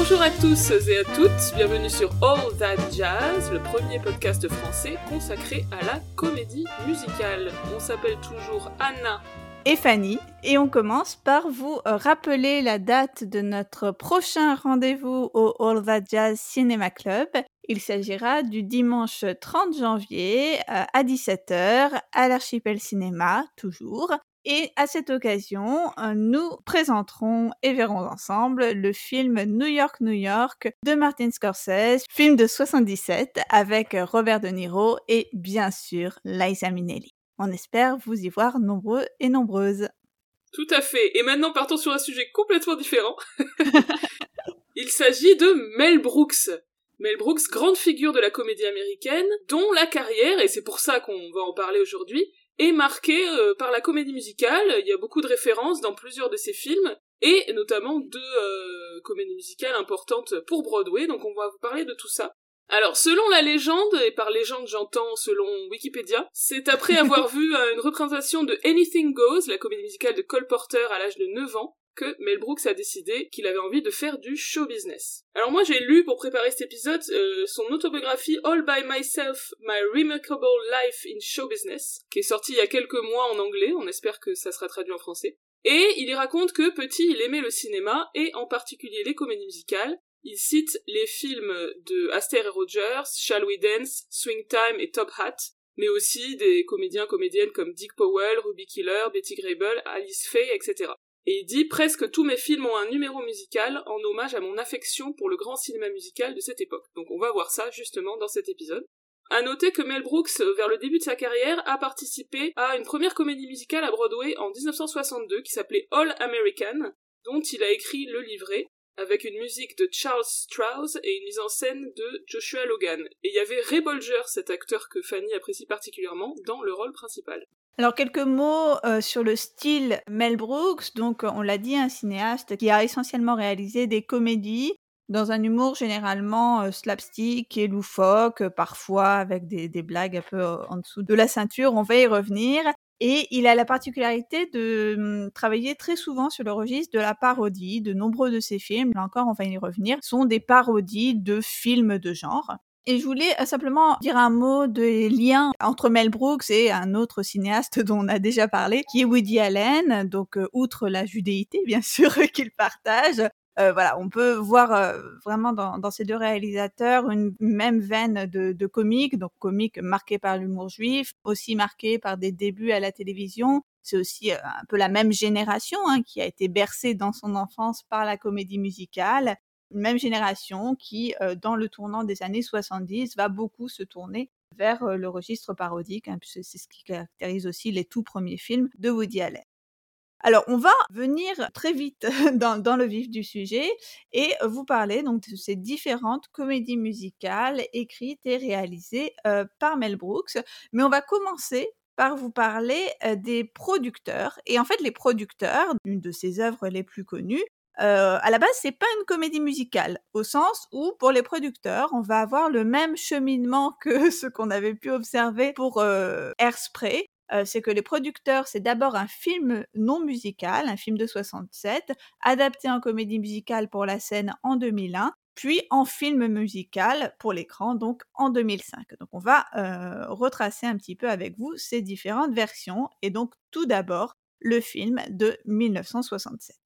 Bonjour à tous et à toutes, bienvenue sur All That Jazz, le premier podcast français consacré à la comédie musicale. On s'appelle toujours Anna et Fanny, et on commence par vous rappeler la date de notre prochain rendez-vous au All That Jazz Cinema Club. Il s'agira du dimanche 30 janvier euh, à 17h à l'Archipel Cinéma, toujours. Et à cette occasion, euh, nous présenterons et verrons ensemble le film New York, New York de Martin Scorsese, film de 77 avec Robert De Niro et bien sûr Liza Minnelli. On espère vous y voir nombreux et nombreuses. Tout à fait. Et maintenant, partons sur un sujet complètement différent. Il s'agit de Mel Brooks. Mel Brooks, grande figure de la comédie américaine, dont la carrière, et c'est pour ça qu'on va en parler aujourd'hui, est marquée euh, par la comédie musicale. Il y a beaucoup de références dans plusieurs de ses films, et notamment deux euh, comédies musicales importantes pour Broadway, donc on va vous parler de tout ça. Alors, selon la légende, et par légende j'entends selon Wikipédia, c'est après avoir vu euh, une représentation de Anything Goes, la comédie musicale de Cole Porter à l'âge de 9 ans, que Mel Brooks a décidé qu'il avait envie de faire du show business. Alors moi j'ai lu pour préparer cet épisode euh, son autobiographie All by Myself, My Remarkable Life in Show Business, qui est sortie il y a quelques mois en anglais, on espère que ça sera traduit en français. Et il y raconte que petit il aimait le cinéma, et en particulier les comédies musicales, il cite les films de Aster et Rogers, Shall We Dance, Swing Time et Top Hat, mais aussi des comédiens comédiennes comme Dick Powell, Ruby Killer, Betty Grable, Alice Faye, etc. Et il dit presque tous mes films ont un numéro musical en hommage à mon affection pour le grand cinéma musical de cette époque. Donc on va voir ça justement dans cet épisode. À noter que Mel Brooks, vers le début de sa carrière, a participé à une première comédie musicale à Broadway en 1962 qui s'appelait All American, dont il a écrit le livret, avec une musique de Charles Strauss et une mise en scène de Joshua Logan. Et il y avait Ray Bolger, cet acteur que Fanny apprécie particulièrement, dans le rôle principal. Alors quelques mots euh, sur le style Mel Brooks. Donc on l'a dit, un cinéaste qui a essentiellement réalisé des comédies dans un humour généralement euh, slapstick et loufoque, parfois avec des, des blagues un peu euh, en dessous de la ceinture. On va y revenir. Et il a la particularité de mmh, travailler très souvent sur le registre de la parodie. De nombreux de ses films, là encore on va y revenir, sont des parodies de films de genre. Et je voulais euh, simplement dire un mot des liens entre Mel Brooks et un autre cinéaste dont on a déjà parlé, qui est Woody Allen. Donc, euh, outre la judéité, bien sûr, qu'il partage, euh, voilà, on peut voir euh, vraiment dans, ces deux réalisateurs une même veine de, comique, donc comique marqué par l'humour juif, aussi marqué par des débuts à la télévision. C'est aussi un peu la même génération hein, qui a été bercée dans son enfance par la comédie musicale. Même génération qui, dans le tournant des années 70, va beaucoup se tourner vers le registre parodique, hein, c'est ce qui caractérise aussi les tout premiers films de Woody Allen. Alors, on va venir très vite dans, le vif du sujet et vous parler donc de ces différentes comédies musicales écrites et réalisées par Mel Brooks. Mais on va commencer par vous parler des producteurs. Et en fait, les producteurs, une de ses œuvres les plus connues, à la base, c'est pas une comédie musicale, au sens où pour les producteurs, on va avoir le même cheminement que ce qu'on avait pu observer pour Airspray, euh, c'est que les producteurs, c'est d'abord un film non musical, un film de 67, adapté en comédie musicale pour la scène en 2001, puis en film musical pour l'écran, donc en 2005. Donc on va euh, retracer un petit peu avec vous ces différentes versions, et donc tout d'abord le film de 1967.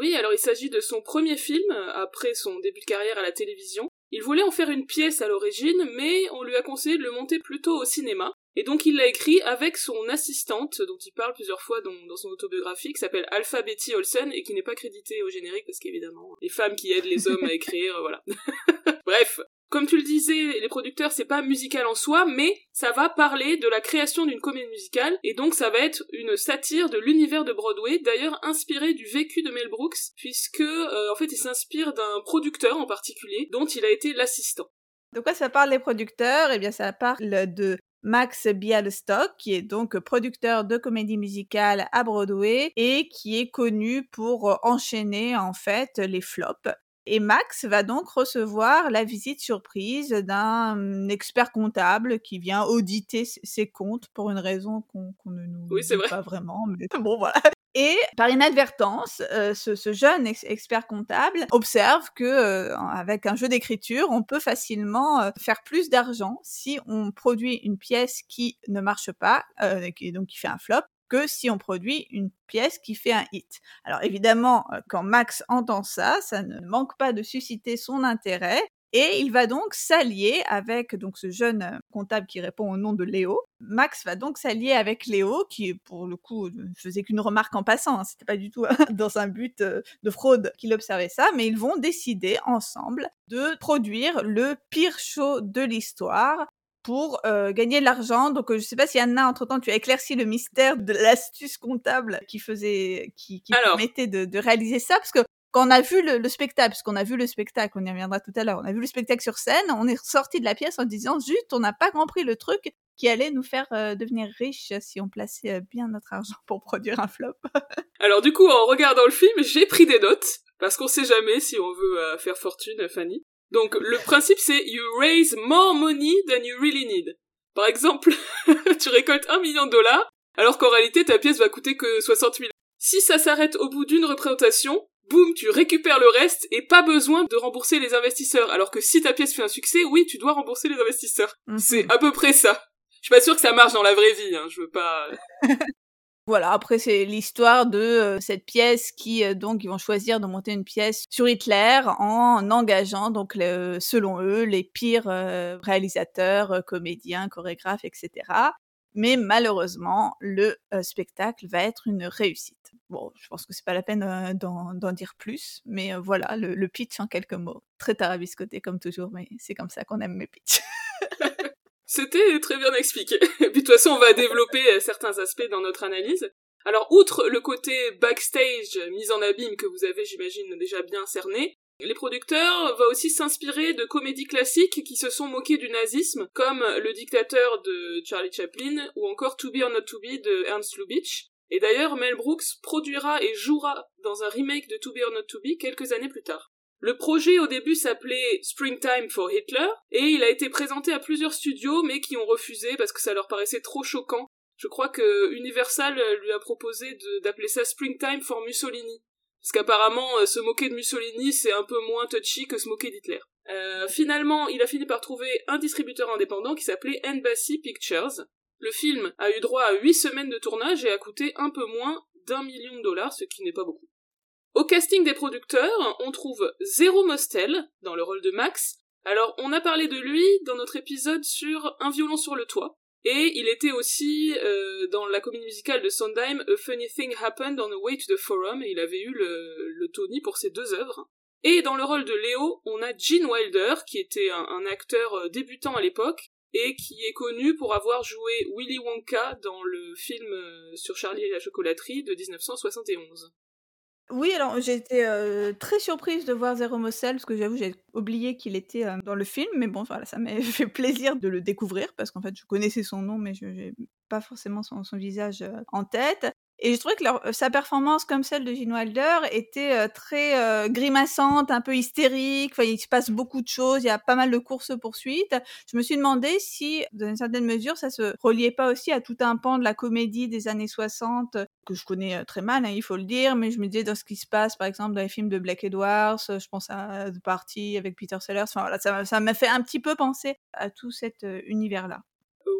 Oui, alors il s'agit de son premier film après son début de carrière à la télévision. Il voulait en faire une pièce à l'origine, mais on lui a conseillé de le monter plutôt au cinéma. Et donc il l'a écrit avec son assistante, dont il parle plusieurs fois dans, son autobiographie, qui s'appelle Alpha Betty Olsen, et qui n'est pas créditée au générique, parce qu'évidemment, les femmes qui aident les hommes à écrire, voilà. Bref, comme tu le disais, les producteurs, c'est pas musical en soi, mais ça va parler de la création d'une comédie musicale, et donc ça va être une satire de l'univers de Broadway, d'ailleurs inspiré du vécu de Mel Brooks, puisque euh, en fait il s'inspire d'un producteur en particulier, dont il a été l'assistant. De quoi ça parle des producteurs Eh bien, ça parle de Max Bialystock, qui est donc producteur de comédie musicale à Broadway et qui est connu pour enchaîner en fait les flops. Et Max va donc recevoir la visite surprise d'un expert comptable qui vient auditer ses comptes pour une raison qu'on ne nous dit pas vraiment. Mais bon, voilà. Et par inadvertance, euh, ce, ce, jeune expert comptable observe que euh, avec un jeu d'écriture, on peut facilement euh, faire plus d'argent si on produit une pièce qui ne marche pas, et donc qui fait un flop, que si on produit une pièce qui fait un hit. Alors évidemment, quand Max entend ça, ça ne manque pas de susciter son intérêt et il va donc s'allier avec donc ce jeune euh, comptable qui répond au nom de Léo. Max va donc s'allier avec Léo, qui pour le coup ne faisait qu'une remarque en passant. Hein. C'était pas du tout dans un but euh, de fraude qu'il observait ça, mais ils vont décider ensemble de produire le pire show de l'histoire pour euh, gagner de l'argent. Donc, je je sais pas si Anna, entre-temps, tu as éclairci le mystère de l'astuce comptable qui faisait, qui, qui permettait de, de, réaliser ça, parce que quand on a vu le, spectacle, parce qu'on a vu le spectacle, on y reviendra tout à l'heure, on a vu le spectacle sur scène, on est sorti de la pièce en disant juste, on n'a pas compris le truc qui allait nous faire euh, devenir riches si on plaçait euh, bien notre argent pour produire un flop. Alors du coup, en regardant le film, j'ai pris des notes, parce qu'on sait jamais si on veut euh, faire fortune, Fanny. Donc le principe c'est you raise more money than you really need. Par exemple, tu récoltes un million de dollars, alors qu'en réalité ta pièce va coûter que 60 000. Si ça s'arrête au bout d'une représentation, boum, tu récupères le reste et pas besoin de rembourser les investisseurs. Alors que si ta pièce fait un succès, oui, tu dois rembourser les investisseurs. Mhm. C'est à peu près ça. Je suis pas sûre que ça marche dans la vraie vie, hein, je veux pas... Voilà, après c'est l'histoire de euh, cette pièce qui euh, donc ils vont choisir de monter une pièce sur Hitler en engageant donc selon eux les pires euh, réalisateurs, comédiens, chorégraphes, etc. Mais malheureusement, le spectacle va être une réussite. Bon, je pense que c'est pas la peine d'en dire plus, mais voilà, le, pitch en quelques mots. Très tarabiscoté comme toujours, mais c'est comme ça qu'on aime mes pitchs. C'était très bien expliqué. Et puis de toute façon, on va développer euh, certains aspects dans notre analyse. Alors, outre le côté backstage, mise en abîme que vous avez, j'imagine, déjà bien cerné, les producteurs vont aussi s'inspirer de comédies classiques qui se sont moquées du nazisme, comme Le dictateur de Charlie Chaplin ou encore To Be or Not To Be de Ernst Lubitsch, et d'ailleurs, Mel Brooks produira et jouera dans un remake de To Be or Not To Be quelques années plus tard. Le projet au début s'appelait Springtime for Hitler, et il a été présenté à plusieurs studios, mais qui ont refusé parce que ça leur paraissait trop choquant. Je crois que Universal lui a proposé d'appeler ça Springtime for Mussolini. Parce qu'apparemment, euh, se moquer de Mussolini, c'est un peu moins touchy que se moquer d'Hitler. Euh, finalement, il a fini par trouver un distributeur indépendant qui s'appelait Embassy Pictures, le film a eu droit à 8 semaines de tournage et a coûté un peu moins d'un million de dollars, ce qui n'est pas beaucoup. Au casting des producteurs, on trouve Zero Mostel dans le rôle de Max. Alors, on a parlé de lui dans notre épisode sur Un violon sur le toit. Et il était aussi euh, dans la comédie musicale de Sondheim, A Funny Thing Happened on the Way to the Forum, et il avait eu le, Tony pour ces deux œuvres. Et dans le rôle de Léo, on a Gene Wilder, qui était un acteur euh, débutant à l'époque, et qui est connu pour avoir joué Willy Wonka dans le film euh, sur Charlie et la chocolaterie de 1971. Oui, alors j'ai été euh, très surprise de voir Zero Mossel, parce que j'avoue, j'ai oublié qu'il était euh, dans le film, mais bon, voilà, ça m'a fait plaisir de le découvrir, parce qu'en fait, je connaissais son nom, mais je n'ai pas forcément son, son visage en tête. Et je trouvais que leur, sa performance, comme celle de Gene Wilder, était euh, très euh, grimaçante, un peu hystérique. Enfin, il se passe beaucoup de choses. Il y a pas mal de courses-poursuites. Je me suis demandé si, dans une certaine mesure, ça se reliait pas aussi à tout un pan de la comédie des années 60 que je connais euh, très mal, hein, il faut le dire. Mais je me disais dans ce qui se passe, par exemple, dans les films de Black Edwards, je pense à The Party avec Peter Sellers. Enfin, voilà, ça m'a fait un petit peu penser à tout cet univers-là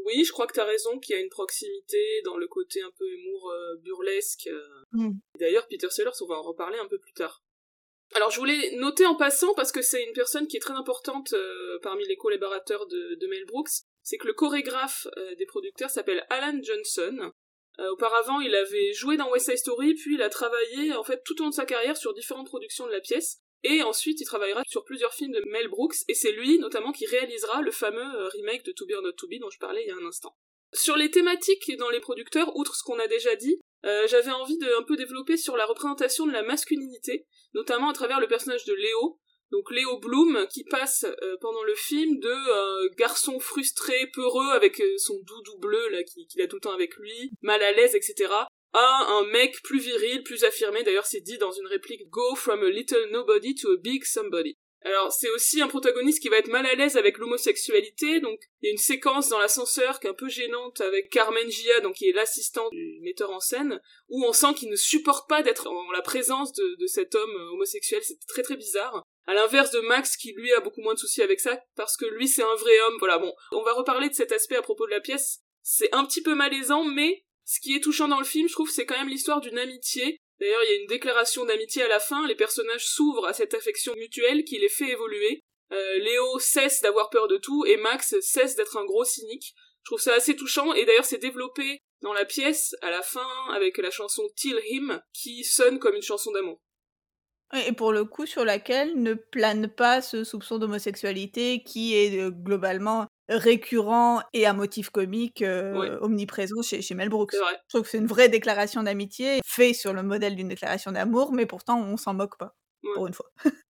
oui, je crois que t'as raison qu'il y a une proximité dans le côté un peu humour euh, burlesque. Euh. Mm. D'ailleurs, Peter Sellers, on va en reparler un peu plus tard. Alors, je voulais noter en passant, parce que c'est une personne qui est très importante euh, parmi les collaborateurs de, Mel Brooks, c'est que le chorégraphe des producteurs s'appelle Alan Johnson. auparavant, il avait joué dans West Side Story, puis il a travaillé en fait tout au long de sa carrière sur différentes productions de la pièce. Et ensuite, il travaillera sur plusieurs films de Mel Brooks, et c'est lui notamment qui réalisera le fameux euh, remake de To Be or Not To Be dont je parlais il y a un instant. Sur les thématiques dans les producteurs, outre ce qu'on a déjà dit, euh, j'avais envie de un peu développer sur la représentation de la masculinité, notamment à travers le personnage de Léo, donc Léo Bloom qui passe euh, pendant le film de garçon frustré, peureux avec son doudou bleu là qu'il a tout le temps avec lui, mal à l'aise, etc., un mec plus viril, plus affirmé. D'ailleurs, c'est dit dans une réplique Go from a little nobody to a big somebody. Alors c'est aussi un protagoniste qui va être mal à l'aise avec l'homosexualité, donc il y a une séquence dans l'ascenseur qui est un peu gênante avec Carmen Gia, donc qui est l'assistant du metteur en scène, où on sent qu'il ne supporte pas d'être en la présence de, de cet homme homosexuel, c'est très très bizarre. À l'inverse de Max qui lui a beaucoup moins de soucis avec ça parce que lui c'est un vrai homme. Voilà bon, on va reparler de cet aspect à propos de la pièce. C'est un petit peu malaisant, mais ce qui est touchant dans le film, je trouve, c'est quand même l'histoire d'une amitié D'ailleurs, il y a une déclaration d'amitié à la fin, les personnages s'ouvrent à cette affection mutuelle qui les fait évoluer. Euh, Léo cesse d'avoir peur de tout et Max cesse d'être un gros cynique. Je trouve ça assez touchant et d'ailleurs c'est développé dans la pièce à la fin avec la chanson Till Him qui sonne comme une chanson d'amour. Et pour le coup, sur laquelle ne plane pas ce soupçon d'homosexualité qui est euh, globalement récurrent et à motif comique euh, omniprésent chez, chez Mel Brooks. Je trouve que c'est une vraie déclaration d'amitié, faite sur le modèle d'une déclaration d'amour, mais pourtant on s'en moque pas, pour une fois.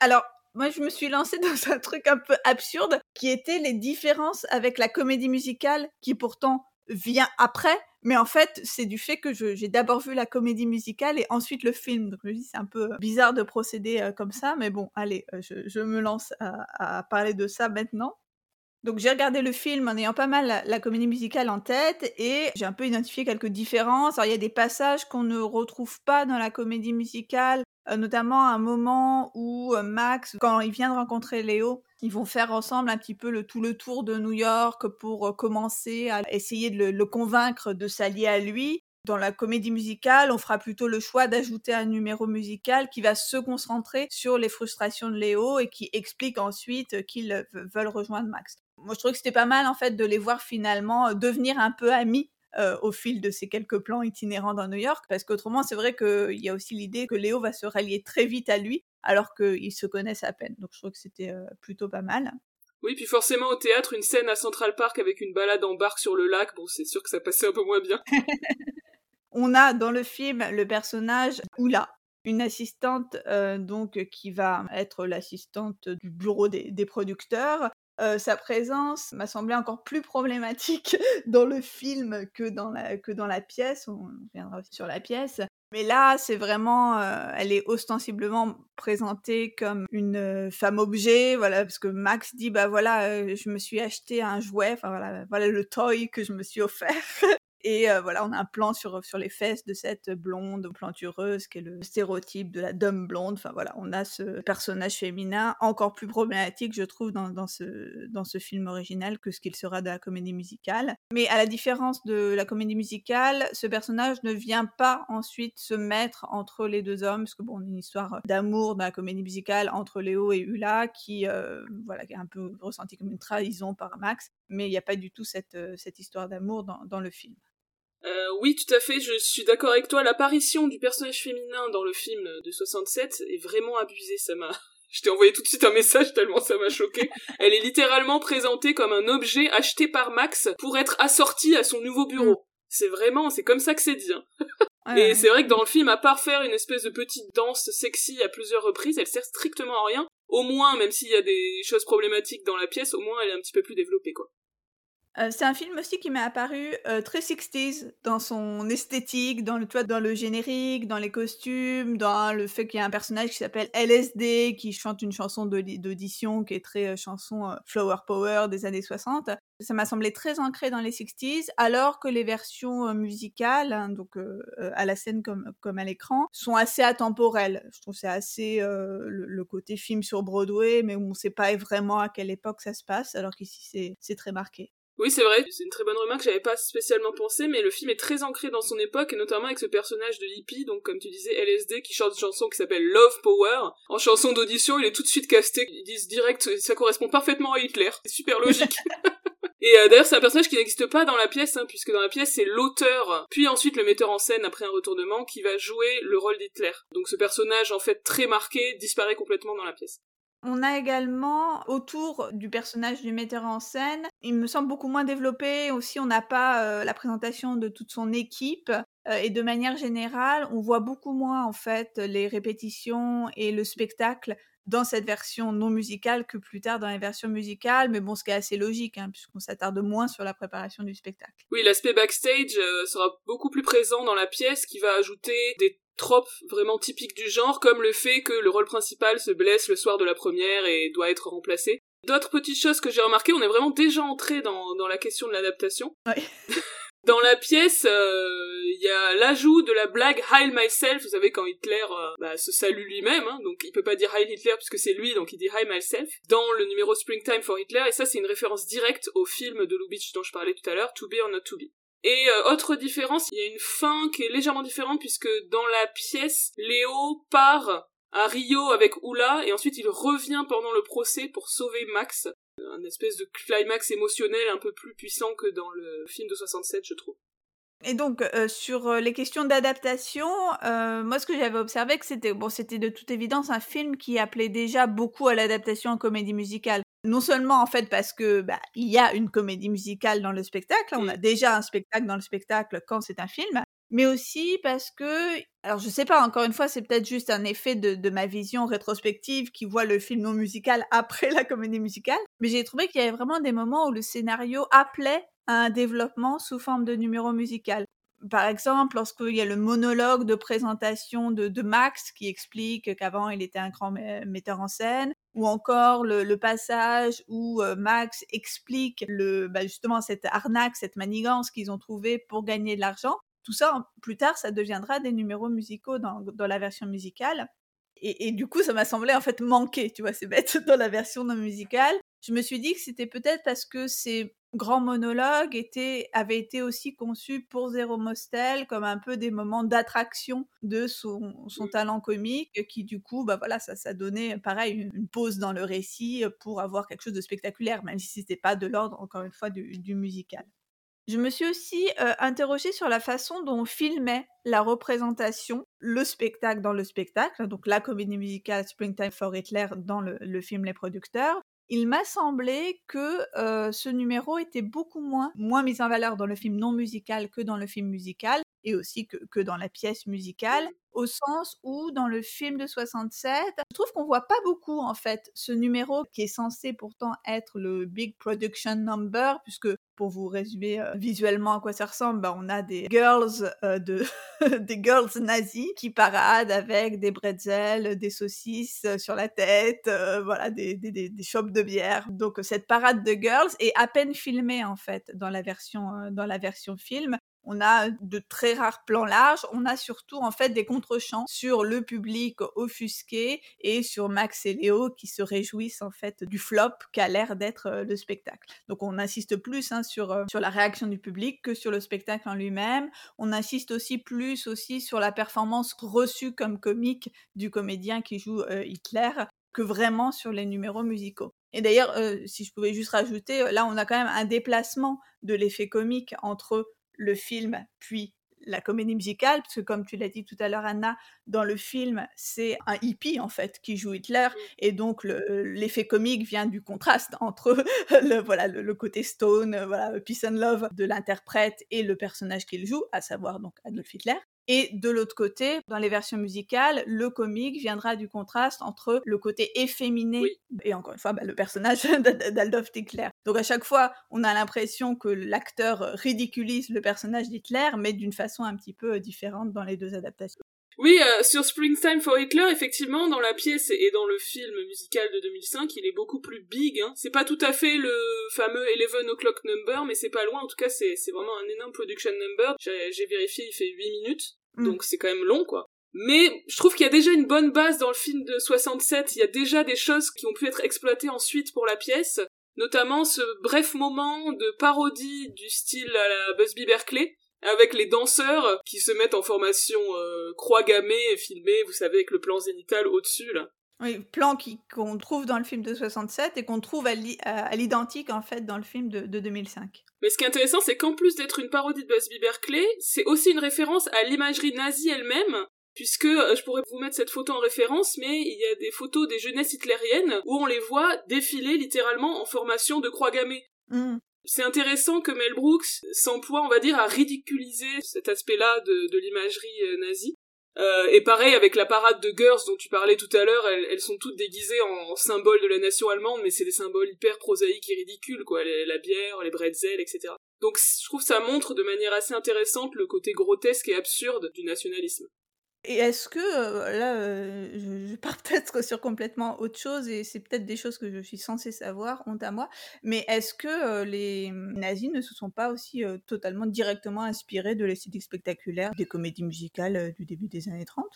Alors, moi je me suis lancée dans un truc un peu absurde, qui était les différences avec la comédie musicale, qui pourtant vient après, mais en fait, c'est du fait que j'ai d'abord vu la comédie musicale et ensuite le film. Donc je me dis, c'est un peu bizarre de procéder euh, comme ça, mais bon, allez, euh, je, me lance à, parler de ça maintenant. Donc j'ai regardé le film en ayant pas mal la, comédie musicale en tête et j'ai un peu identifié quelques différences. Alors il y a des passages qu'on ne retrouve pas dans la comédie musicale, euh, notamment un moment où euh, Max, quand il vient de rencontrer Léo, ils vont faire ensemble un petit peu le, tout le tour de New York pour euh, commencer à essayer de le convaincre de s'allier à lui. Dans la comédie musicale, on fera plutôt le choix d'ajouter un numéro musical qui va se concentrer sur les frustrations de Léo et qui explique ensuite qu'ils veulent rejoindre Max. Moi, je trouve que c'était pas mal en fait de les voir finalement euh, devenir un peu amis euh, au fil de ces quelques plans itinérants dans New York, parce qu'autrement, c'est vrai qu'il y a aussi l'idée que Léo va se rallier très vite à lui, alors qu'ils se connaissent à peine. Donc je trouve que c'était euh, plutôt pas mal. Oui, puis forcément au théâtre, une scène à Central Park avec une balade en barque sur le lac, bon, c'est sûr que ça passait un peu moins bien. On a dans le film le personnage Oula, une assistante euh, donc qui va être l'assistante du bureau des, producteurs. Euh, sa présence m'a semblé encore plus problématique dans le film que dans la, pièce. On reviendra sur la pièce. Mais là, c'est vraiment, euh, elle est ostensiblement présentée comme une femme objet, voilà, parce que Max dit, bah voilà, je me suis acheté un jouet, enfin voilà, voilà le toy que je me suis offert. Et voilà, on a un plan sur, sur les fesses de cette blonde plantureuse qui est le stéréotype de la dame blonde. Enfin voilà, on a ce personnage féminin encore plus problématique, je trouve, dans, dans, ce, dans ce film original que ce qu'il sera de la comédie musicale. Mais à la différence de la comédie musicale, ce personnage ne vient pas ensuite se mettre entre les deux hommes, parce que bon, une histoire d'amour dans la comédie musicale entre Léo et Ula qui, voilà, qui est un peu ressentie comme une trahison par Max, mais il n'y a pas du tout cette, cette histoire d'amour dans, dans le film. Euh, oui, tout à fait, je suis d'accord avec toi. L'apparition du personnage féminin dans le film de 67 est vraiment abusée, ça m'a... Je t'ai envoyé tout de suite un message tellement ça m'a choqué. Elle est littéralement présentée comme un objet acheté par Max pour être assorti à son nouveau bureau. Mm. C'est vraiment, c'est comme ça que c'est dit. Hein. Et c'est vrai que dans le film, à part faire une espèce de petite danse sexy à plusieurs reprises, elle sert strictement à rien. Au moins, même s'il y a des choses problématiques dans la pièce, au moins elle est un petit peu plus développée, quoi. C'est un film aussi qui m'est apparu très 60s dans son esthétique, dans le, dans le générique, dans les costumes, dans le fait qu'il y a un personnage qui s'appelle LSD qui chante une chanson d'audition qui est très chanson Flower Power des années 60. Ça m'a semblé très ancré dans les 60s, alors que les versions musicales, hein, donc à la scène comme, comme à l'écran, sont assez atemporelles. Je trouve c'est assez le, le, côté film sur Broadway, mais où on ne sait pas vraiment à quelle époque ça se passe, alors qu'ici c'est très marqué. Oui, c'est vrai, c'est une très bonne remarque, j'avais pas spécialement pensé, mais le film est très ancré dans son époque, et notamment avec ce personnage de hippie, donc comme tu disais, LSD, qui chante une chanson qui s'appelle Love Power. En chanson d'audition, il est tout de suite casté, ils disent direct, ça correspond parfaitement à Hitler. C'est super logique. Et euh, d'ailleurs, c'est un personnage qui n'existe pas dans la pièce, hein, puisque dans la pièce, c'est l'auteur, puis ensuite le metteur en scène après un retournement, qui va jouer le rôle d'Hitler. Donc ce personnage, en fait, très marqué, disparaît complètement dans la pièce. On a également autour du personnage du metteur en scène, il me semble beaucoup moins développé. Aussi, on n'a pas euh, la présentation de toute son équipe. Euh, et de manière générale, on voit beaucoup moins en fait les répétitions et le spectacle dans cette version non musicale que plus tard dans les versions musicales, mais bon, ce qui est assez logique, hein, puisqu'on s'attarde moins sur la préparation du spectacle. Oui, l'aspect backstage euh, sera beaucoup plus présent dans la pièce, qui va ajouter des tropes vraiment typiques du genre, comme le fait que le rôle principal se blesse le soir de la première et doit être remplacé. D'autres petites choses que j'ai remarquées, on est vraiment déjà entré dans, dans la question de l'adaptation. Ouais. Dans la pièce, euh, il y a l'ajout de la blague Heil myself. Vous savez quand Hitler euh, bah, se salue lui-même, hein, donc il peut pas dire Heil Hitler puisque c'est lui, donc il dit Heil myself. Dans le numéro Springtime for Hitler, et ça c'est une référence directe au film de Lubitsch dont je parlais tout à l'heure, To Be or Not To Be. Et euh, autre différence, il y a une fin qui est légèrement différente puisque dans la pièce, Léo part à Rio avec Oula et ensuite il revient pendant le procès pour sauver Max un espèce de climax émotionnel un peu plus puissant que dans le film de 67, je trouve. Et donc euh, sur euh, les questions d'adaptation, euh, moi ce que j'avais observé que c'était bon, c'était de toute évidence un film qui appelait déjà beaucoup à l'adaptation en comédie musicale. Non seulement en fait parce que bah, il y a une comédie musicale dans le spectacle, on a déjà un spectacle dans le spectacle quand c'est un film, mais aussi parce que, alors je sais pas, encore une fois, c'est peut-être juste un effet de, de, ma vision rétrospective qui voit le film non musical après la comédie musicale, mais j'ai trouvé qu'il y avait vraiment des moments où le scénario appelait à un développement sous forme de numéro musical. Par exemple, lorsqu'il y a le monologue de présentation de, de Max qui explique qu'avant il était un grand metteur en scène, ou encore le, le passage où euh, Max explique le, bah justement cette arnaque, cette manigance qu'ils ont trouvé pour gagner de l'argent tout ça, plus tard, ça deviendra des numéros musicaux dans, dans la version musicale. Et, et, du coup, ça m'a semblé en fait manquer, tu vois, c'est bête, dans la version non musicale. Je me suis dit que c'était peut-être parce que ces grands monologues étaient, avaient été aussi conçus pour Zéro Mostel comme un peu des moments d'attraction de son, son, talent comique, qui du coup, bah voilà, ça, ça donnait pareil une, une, pause dans le récit pour avoir quelque chose de spectaculaire, même si c'était pas de l'ordre, encore une fois, du, du musical. Je me suis aussi euh, interrogée sur la façon dont on filmait la représentation, le spectacle dans le spectacle, donc la comédie musicale Springtime for Hitler dans le, le film Les Producteurs. Il m'a semblé que euh, ce numéro était beaucoup moins, moins mis en valeur dans le film non musical que dans le film musical, et aussi que, que dans la pièce musicale, au sens où dans le film de 67, je trouve qu'on voit pas beaucoup en fait ce numéro qui est censé pourtant être le big production number, puisque pour vous résumer euh, visuellement à quoi ça ressemble, bah, on a des girls euh, de des girls nazis qui paradent avec des bretzels, des saucisses euh, sur la tête, euh, voilà, des, des, des, des chopes de bière. Donc cette parade de girls est à peine filmée en fait dans la version dans la version film on a de très rares plans larges, on a surtout en fait des contre-champs sur le public offusqué et sur Max et Léo qui se réjouissent en fait du flop qu'a l'air d'être euh, le spectacle. Donc on insiste plus hein, sur, euh, sur la réaction du public que sur le spectacle en lui-même. On insiste aussi plus aussi sur la performance reçue comme comique du comédien qui joue euh, Hitler que vraiment sur les numéros musicaux. Et d'ailleurs, si je pouvais juste rajouter, là on a quand même un déplacement de l'effet comique entre le film puis la comédie musicale, parce que comme tu l'as dit tout à l'heure, Anna, dans le film, c'est un hippie en fait qui joue Hitler, et donc l'effet le, comique vient du contraste entre le, voilà, le, le côté stone, voilà, peace and love de l'interprète et le personnage qu'il joue, à savoir donc Adolf Hitler. Et de l'autre côté, dans les versions musicales, le comique viendra du contraste entre le côté efféminé oui. et encore une fois bah, le personnage d'Adolf Hitler. Donc à chaque fois, on a l'impression que l'acteur ridiculise le personnage d'Hitler, mais d'une façon un petit peu différente dans les deux adaptations. Oui, euh, sur Springtime for Hitler, effectivement, dans la pièce et dans le film musical de 2005, il est beaucoup plus big. Hein. C'est pas tout à fait le fameux Eleven O'Clock Number, mais c'est pas loin. En tout cas, c'est vraiment un énorme production number. J'ai vérifié, il fait 8 minutes. Mm. Donc c'est quand même long, quoi. Mais je trouve qu'il y a déjà une bonne base dans le film de 67. Il y a déjà des choses qui ont pu être exploitées ensuite pour la pièce. Notamment ce bref moment de parodie du style à la Busby Berkeley, avec les danseurs qui se mettent en formation euh, croix gammée et filmée, vous savez, avec le plan zénital au-dessus, là. Oui, plan qu'on trouve dans le film de 67 et qu'on trouve à l'identique en fait dans le film de, de 2005. Mais ce qui est intéressant, c'est qu'en plus d'être une parodie de Busby Berkeley, c'est aussi une référence à l'imagerie nazie elle-même, puisque euh, je pourrais vous mettre cette photo en référence, mais il y a des photos des jeunesses hitlériennes où on les voit défiler littéralement en formation de croix gammée. Mmh. C'est intéressant que Mel Brooks s'emploie, on va dire, à ridiculiser cet aspect-là de, de l'imagerie euh, nazie. Euh, et pareil avec la parade de girls dont tu parlais tout à l'heure, elles, sont toutes déguisées en, symboles de la nation allemande, mais c'est des symboles hyper prosaïques et ridicules, quoi, la bière, les bretzels, etc. Donc je trouve ça montre de manière assez intéressante le côté grotesque et absurde du nationalisme. Et est-ce que, euh, là, euh, je, pars peut-être sur complètement autre chose, et c'est peut-être des choses que je suis censée savoir, honte à moi, mais est-ce que euh, les nazis ne se sont pas aussi totalement directement inspirés de l'esthétique spectaculaire des comédies musicales du début des années 30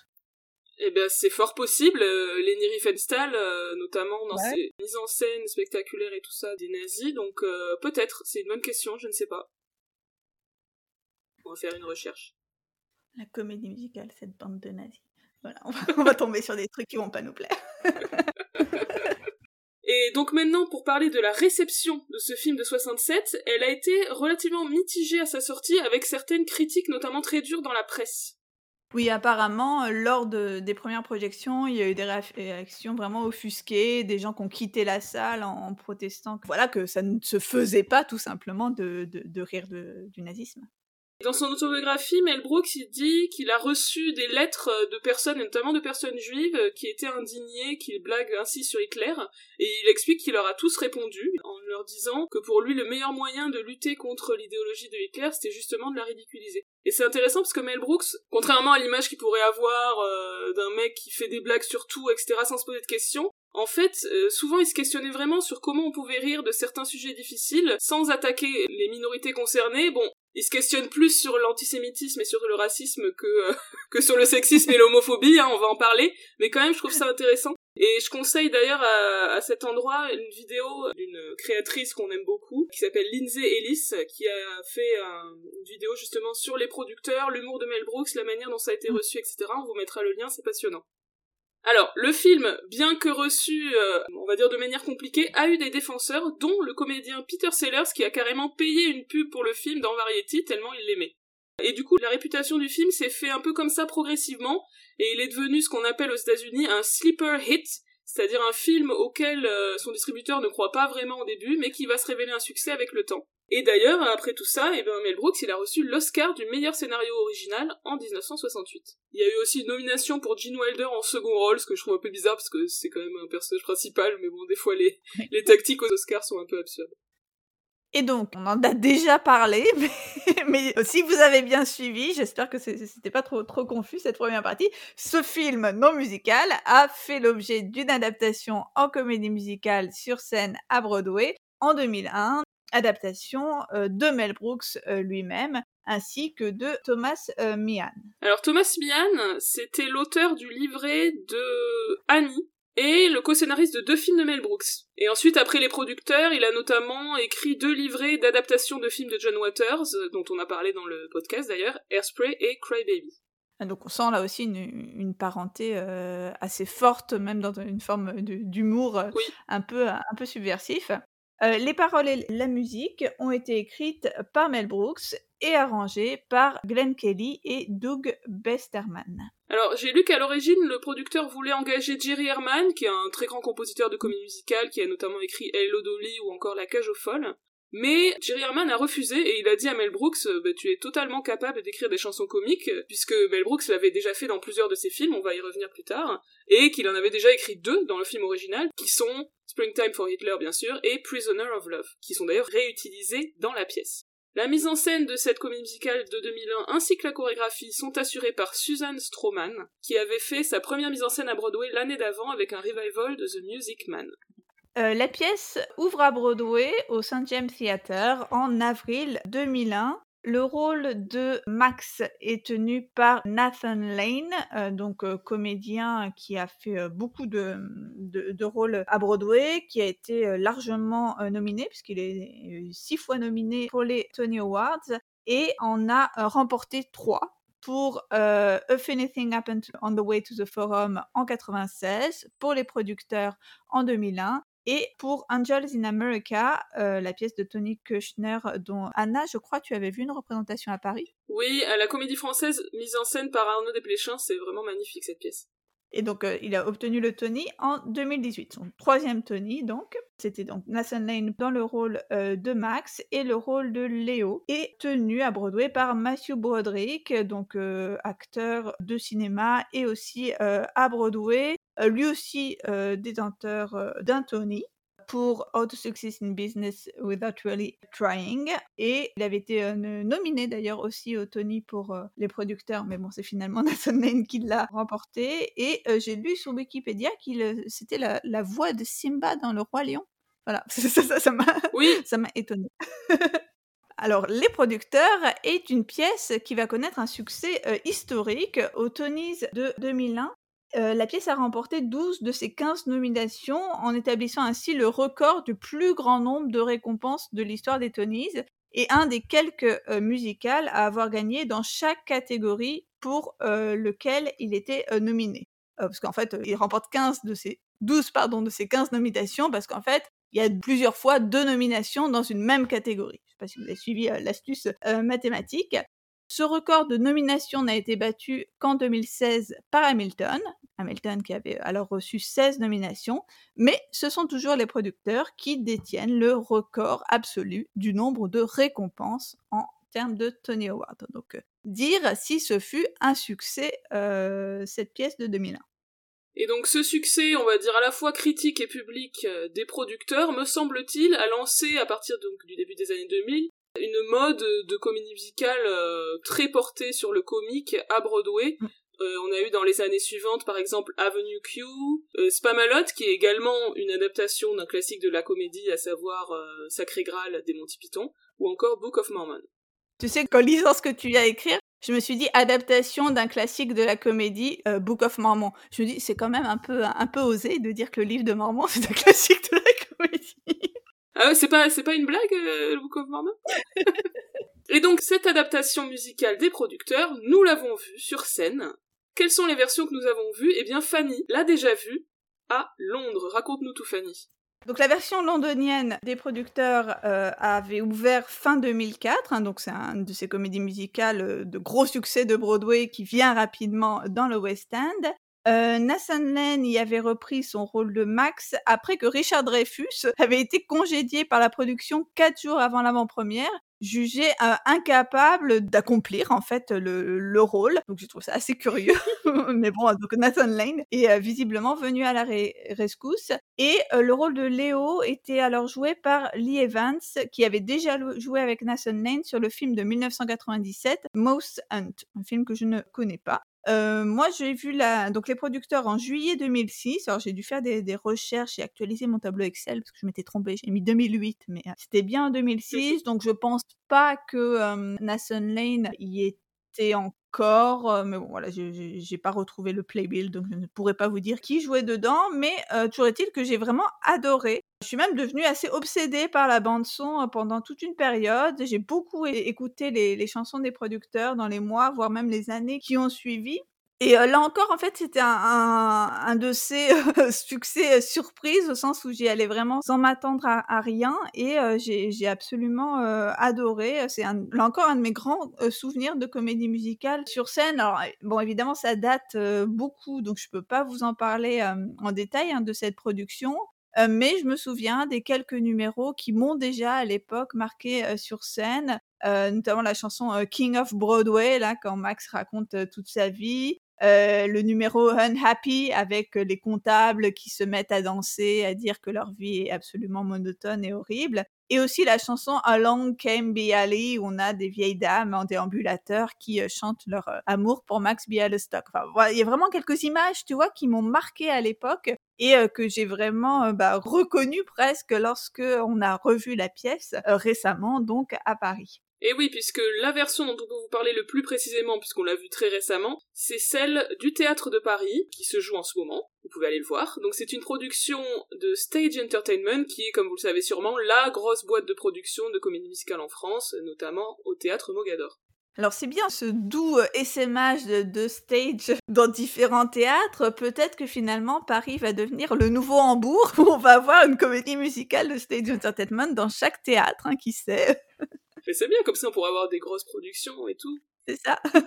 eh bien, c'est fort possible. Leni Riefenstahl, notamment dans ses mises en scène spectaculaires et tout ça, des nazis. Donc, peut-être. C'est une bonne question, je ne sais pas. On va faire une recherche. La comédie musicale, cette bande de nazis. Voilà, on va, tomber sur des trucs qui vont pas nous plaire. Et donc maintenant, pour parler de la réception de ce film de 67, elle a été relativement mitigée à sa sortie, avec certaines critiques notamment très dures dans la presse. Oui, apparemment, lors des premières projections, il y a eu des réactions vraiment offusquées, des gens qui ont quitté la salle en, protestant voilà, que ça ne se faisait pas tout simplement de, rire du nazisme. Dans son autobiographie, Mel Brooks dit qu'il a reçu des lettres de personnes, et notamment de personnes juives, qui étaient indignées qu'il blague ainsi sur Hitler, et il explique qu'il leur a tous répondu, en leur disant que pour lui le meilleur moyen de lutter contre l'idéologie de Hitler, c'était justement de la ridiculiser. Et c'est intéressant parce que Mel Brooks, contrairement à l'image qu'il pourrait avoir euh, d'un mec qui fait des blagues sur tout, etc., sans se poser de questions, en fait, euh, souvent il se questionnait vraiment sur comment on pouvait rire de certains sujets difficiles sans attaquer les minorités concernées. Bon, il se questionne plus sur l'antisémitisme et sur le racisme que euh, que sur le sexisme et l'homophobie, hein, on va en parler, mais quand même je trouve ça intéressant. Et je conseille d'ailleurs à, à, cet endroit une vidéo d'une créatrice qu'on aime beaucoup, qui s'appelle Lindsay Ellis, qui a fait une vidéo justement sur les producteurs, l'humour de Mel Brooks, la manière dont ça a été mm. reçu, etc. On vous mettra le lien, c'est passionnant. Alors, le film, bien que reçu, euh, on va dire de manière compliquée, a eu des défenseurs, dont le comédien Peter Sellers, qui a carrément payé une pub pour le film dans Variety, tellement il l'aimait. Et du coup, la réputation du film s'est fait un peu comme ça progressivement, et il est devenu ce qu'on appelle aux États-Unis un sleeper hit, c'est-à-dire un film auquel euh, son distributeur ne croit pas vraiment au début, mais qui va se révéler un succès avec le temps. Et d'ailleurs, après tout ça, eh ben, Mel Brooks, il a reçu l'Oscar du meilleur scénario original en 1968. Il y a eu aussi une nomination pour Gene Wilder en second rôle, ce que je trouve un peu bizarre parce que c'est quand même un personnage principal, mais bon, des fois les, les tactiques aux Oscars sont un peu absurdes. Et donc, on en a déjà parlé, mais, si vous avez bien suivi, j'espère que c'était pas trop, trop confus cette première partie, ce film non musical a fait l'objet d'une adaptation en comédie musicale sur scène à Broadway en 2001 adaptation euh, de Mel Brooks euh, lui-même, ainsi que de Thomas euh, Meehan. Alors Thomas Meehan, c'était l'auteur du livret de Annie, et le co-scénariste de deux films de Mel Brooks. Et ensuite, après les producteurs, il a notamment écrit deux livrets d'adaptation de films de John Waters, dont on a parlé dans le podcast d'ailleurs, Airspray et Cry Baby. Ah, donc on sent là aussi une, parenté assez forte, même dans une forme d'humour un, peu, un peu subversif. Euh, les paroles et la musique ont été écrites par Mel Brooks et arrangées par Glenn Kelly et Doug Besterman. Alors, j'ai lu qu'à l'origine, le producteur voulait engager Jerry Herman, qui est un très grand compositeur de comédie musicale, qui a notamment écrit Hello Dolly ou encore La cage aux folles. Mais Jerry Herman a refusé et il a dit à Mel Brooks bah, Tu es totalement capable d'écrire des chansons comiques, puisque Mel Brooks l'avait déjà fait dans plusieurs de ses films, on va y revenir plus tard, et qu'il en avait déjà écrit deux dans le film original, qui sont Springtime for Hitler bien sûr, et Prisoner of Love, qui sont d'ailleurs réutilisés dans la pièce. La mise en scène de cette comédie musicale de 2001 ainsi que la chorégraphie sont assurées par Susan Stroman, qui avait fait sa première mise en scène à Broadway l'année d'avant avec un revival de The Music Man. Euh, la pièce ouvre à Broadway au St. James Theatre en avril 2001. Le rôle de Max est tenu par Nathan Lane, euh, donc euh, comédien qui a fait beaucoup de, de, rôles à Broadway, qui a été largement nominé, puisqu'il est six fois nominé pour les Tony Awards, et en a remporté trois pour If Anything Happened on the Way to the Forum en 96, pour les producteurs en 2001 et pour Angels in America, euh, la pièce de Tony Kushner, dont Anna, je crois, tu avais vu une représentation à Paris? Oui, à la Comédie Française, mise en scène par Arnaud Desplechin, c'est vraiment magnifique cette pièce. Et donc, euh, il a obtenu le Tony en 2018, son troisième Tony, donc. C'était donc Nathan Lane dans le rôle euh, de Max et le rôle de Léo, et tenu à Broadway par Matthew Broderick, donc acteur de cinéma et aussi à Broadway, lui aussi détenteur d'un Tony pour How to Succeed in Business Without Really Trying. Et il avait été euh, nominé d'ailleurs aussi au Tony pour euh, les producteurs, mais bon, c'est finalement Nathan Lane qui l'a remporté. Et euh, j'ai lu sur Wikipédia qu'il c'était la, la, voix de Simba dans Le Roi Lion. Voilà, ça m'a oui. ça m'a étonné. Alors, Les producteurs est une pièce qui va connaître un succès historique au Tonys de 2001 euh, la pièce a remporté 12 de ses 15 nominations, en établissant ainsi le record du plus grand nombre de récompenses de l'histoire des Tonys, et un des quelques euh, musicals à avoir gagné dans chaque catégorie pour euh, lequel il était nominé. parce qu'en fait, il remporte 15 de ses 12 pardon, de ses 15 nominations, parce qu'en fait, il y a plusieurs fois deux nominations dans une même catégorie. Je ne sais pas si vous avez suivi l'astuce mathématique. Ce record de nomination n'a été battu qu'en 2016 par Hamilton, Hamilton qui avait alors reçu 16 nominations, mais ce sont toujours les producteurs qui détiennent le record absolu du nombre de récompenses en termes de Tony Award. Donc, euh, dire si ce fut un succès, euh, cette pièce de 2001. Et donc ce succès, on va dire à la fois critique et public euh, des producteurs, me semble-t-il, a lancé à partir du début des années 2000 une mode de comédie musicale très portée sur le comique à Broadway, mm. Euh, on a eu dans les années suivantes, par exemple, Avenue Q, euh, Spamalot, qui est également une adaptation d'un classique de la comédie, à savoir euh, Sacré Graal des Monty Python, ou encore Book of Mormon. Tu sais qu'en lisant ce que tu viens à écrire, je me suis dit adaptation d'un classique de la comédie, Book of Mormon. Je me dis c'est quand même un peu un peu osé de dire que le livre de Mormon c'est un classique de la comédie. Ah ouais, c'est pas c'est pas une blague le Book of Mormon? Et donc cette adaptation musicale des producteurs, nous l'avons vue sur scène quelles sont les versions que nous avons vues? Eh bien, Fanny l'a déjà vue à Londres. Raconte-nous tout, Fanny. Donc la version londonienne des producteurs euh, avait ouvert fin 2004, hein, donc c'est un de ces comédies musicales euh, de gros succès de Broadway qui vient rapidement dans le West End. Nathan Lane y avait repris son rôle de Max après que Richard Dreyfus avait été congédié par la production quatre jours avant l'avant-première jugé incapable d'accomplir en fait le, le, rôle. Donc je trouve ça assez curieux. Mais bon, donc Nathan Lane est visiblement venu à la rescousse. Et le rôle de Léo était alors joué par Lee Evans, qui avait déjà joué avec Nathan Lane sur le film de 1997, Most Hunt, un film que je ne connais pas. Euh, moi, j'ai vu la... donc les producteurs en juillet 2006. Alors, j'ai dû faire des, recherches et actualiser mon tableau Excel parce que je m'étais trompée. J'ai mis 2008, mais euh, c'était bien en 2006. Donc, je pense pas que euh, Nathan Lane y était encore. Euh, mais bon, voilà, j'ai pas retrouvé le playbill, donc je ne pourrais pas vous dire qui jouait dedans. Mais toujours est-il que j'ai vraiment adoré. Je suis même devenue assez obsédée par la bande son pendant toute une période. J'ai beaucoup écouté les, chansons des producteurs dans les mois, voire même les années qui ont suivi. Et là encore, en fait, c'était un, de ces succès surprises au sens où j'y allais vraiment sans m'attendre à, rien et j'ai absolument adoré. C'est là encore un de mes grands souvenirs de comédie musicale sur scène. Alors bon, évidemment, ça date beaucoup, donc je peux pas vous en parler en détail hein, de cette production. mais je me souviens des quelques numéros qui m'ont déjà à l'époque marqué sur scène, notamment la chanson King of Broadway, là quand Max raconte toute sa vie, euh, le numéro Unhappy avec les comptables qui se mettent à danser, à dire que leur vie est absolument monotone et horrible. Et aussi la chanson Along Came Bialy où on a des vieilles dames en déambulateur qui euh, chantent leur euh, amour pour Max Bialystock. Enfin, il y a vraiment quelques images, tu vois, qui m'ont marqué à l'époque et que j'ai vraiment bah, reconnu presque lorsque on a revu la pièce récemment, donc à Paris. Et oui, puisque la version dont on peut vous parler le plus précisément, puisqu'on l'a vu très récemment, c'est celle du Théâtre de Paris, qui se joue en ce moment, vous pouvez aller le voir. Donc c'est une production de Stage Entertainment, qui est, comme vous le savez sûrement, la grosse boîte de production de comédie musicale en France, notamment au Théâtre Mogador. Alors c'est bien ce doux essaimage de, de, stage dans différents théâtres. Peut-être que finalement Paris va devenir le nouveau Hambourg où on va avoir une comédie musicale de Stage Entertainment dans chaque théâtre, hein, qui sait. Mais c'est bien, comme ça on pourra avoir des grosses productions et tout. C'est ça.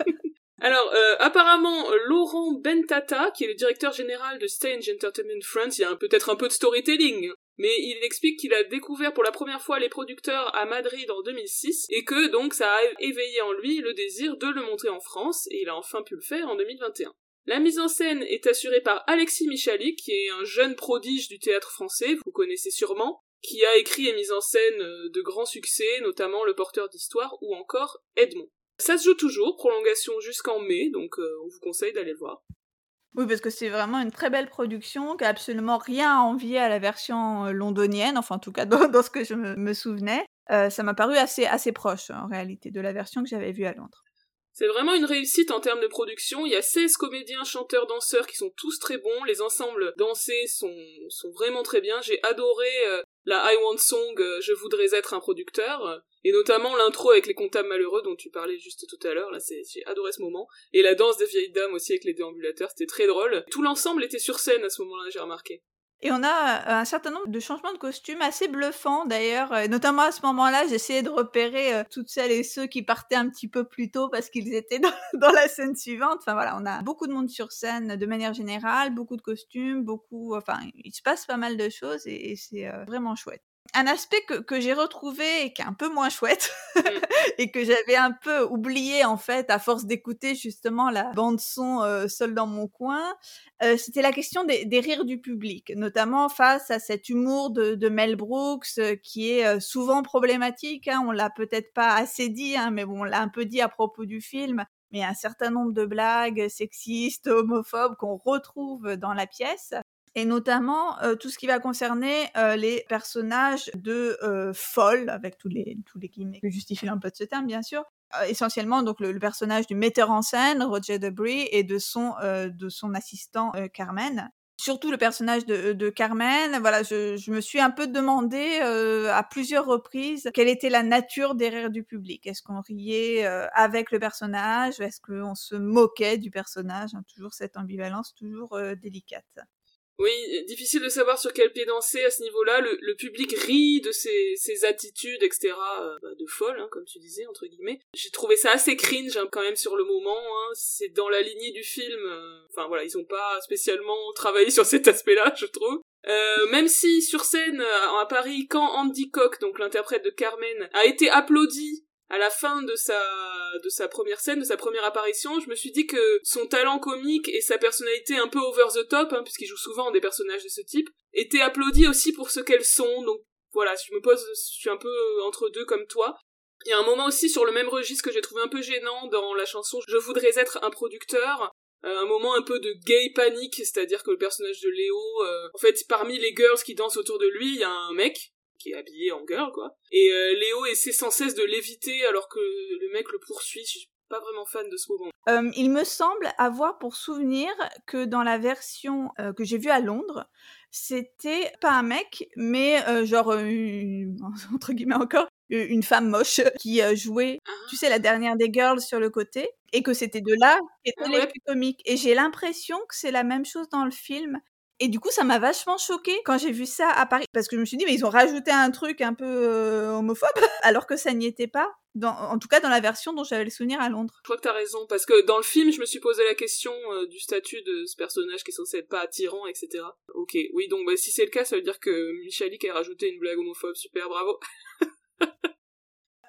Alors, euh, apparemment, Laurent Bentata, qui est le directeur général de Stage Entertainment France, il y a peut-être un peu de storytelling, mais il explique qu'il a découvert pour la première fois les producteurs à Madrid en 2006, et que donc ça a éveillé en lui le désir de le montrer en France, et il a enfin pu le faire en 2021. La mise en scène est assurée par Alexis Michalik, qui est un jeune prodige du théâtre français, vous connaissez sûrement, qui a écrit et mis en scène euh, de grands succès, notamment Le Porteur d'Histoire ou encore Edmond. Ça se joue toujours, prolongation jusqu'en mai, donc euh, on vous conseille d'aller le voir. Oui, parce que c'est vraiment une très belle production qui a absolument rien à envier à la version euh, londonienne, enfin en tout cas dans, ce que je me, souvenais. ça m'a paru assez, assez proche en réalité de la version que j'avais vue à Londres. C'est vraiment une réussite en termes de production. Il y a 16 comédiens, chanteurs, danseurs qui sont tous très bons. Les ensembles dansés sont, sont vraiment très bien. J'ai adoré euh, la I Want Song, euh, Je voudrais être un producteur. Et notamment l'intro avec les comptables malheureux dont tu parlais juste tout à l'heure. Là, c'est, j'ai adoré ce moment. Et la danse des vieilles dames aussi avec les déambulateurs. C'était très drôle. Tout l'ensemble était sur scène à ce moment-là, j'ai remarqué. Et on a euh, un certain nombre de changements de costumes assez bluffants d'ailleurs. Euh, notamment à ce moment-là, j'essayais de repérer euh, toutes celles et ceux qui partaient un petit peu plus tôt parce qu'ils étaient dans, la scène suivante. Enfin voilà, on a beaucoup de monde sur scène de manière générale, beaucoup de costumes, beaucoup. Enfin, il se passe pas mal de choses et c'est vraiment chouette un aspect que, que j'ai retrouvé et qui est un peu moins chouette mmh. et que j'avais un peu oublié en fait à force d'écouter justement la bande son euh, seule dans mon coin, euh, c'était la question des, des, rires du public, notamment face à cet humour de, de Mel Brooks euh, qui est euh, souvent problématique. Hein, on l'a peut-être pas assez dit, hein, mais bon, on l'a un peu dit à propos du film. Mais un certain nombre de blagues sexistes, homophobes qu'on retrouve dans la pièce et notamment euh, tout ce qui va concerner euh, les personnages de euh, folles, avec tous les, tous les guillemets que justifie un peu de ce terme, bien sûr. essentiellement, donc, le, personnage du metteur en scène, Roger Debris, et de son, de son assistant Carmen. Surtout le personnage de, de Carmen, voilà, je, je, me suis un peu demandé à plusieurs reprises quelle était la nature des rires du public. Est-ce qu'on riait avec le personnage, est-ce qu'on se moquait du personnage? Hein, Toujours cette ambivalence, toujours délicate. Oui, difficile de savoir sur quel pied danser à ce niveau-là. Le, public rit de ses, attitudes, etc. Euh, bah, de folle, hein, comme tu disais, entre guillemets. J'ai trouvé ça assez cringe hein, quand même sur le moment. Hein. C'est dans la lignée du film. Euh, enfin voilà, ils ont pas spécialement travaillé sur cet aspect-là, je trouve. Euh, même si sur scène à Paris, quand Andy Koch, donc l'interprète de Carmen, a été applaudi à la fin de sa de sa première scène, de sa première apparition, je me suis dit que son talent comique et sa personnalité un peu over the top, hein, puisqu'il joue souvent des personnages de ce type, étaient applaudis aussi pour ce qu'elles sont. Donc voilà, je me pose, je suis un peu entre deux comme toi. Il y a un moment aussi sur le même registre que j'ai trouvé un peu gênant dans la chanson Je voudrais être un producteur. Euh, un moment un peu de gay panique, c'est-à-dire que le personnage de Léo, euh, en fait, parmi les girls qui dansent autour de lui, il y a un mec qui est habillé en girl, quoi. Et euh, Léo essaie sans cesse de l'éviter alors que le mec le poursuit. Je suis pas vraiment fan de ce moment. Euh, il me semble avoir pour souvenir que dans la version euh, que j'ai vue à Londres, c'était pas un mec, mais genre entre guillemets encore une femme moche qui jouait, ah. tu sais, la dernière des girls sur le côté, et que c'était de là qu'était ah, les comiques. Et j'ai l'impression que c'est la même chose dans le film. Et du coup, ça m'a vachement choqué quand j'ai vu ça à Paris, parce que je me suis dit, mais ils ont rajouté un truc un peu euh, homophobe, alors que ça n'y était pas. Dans, en tout cas, dans la version dont j'avais le souvenir à Londres. Je crois que t'as raison, parce que dans le film, je me suis posé la question euh, du statut de ce personnage qui est censé être pas attirant, etc. Ok, oui, donc bah, si c'est le cas, ça veut dire que Michalik a rajouté une blague homophobe. Super, bravo.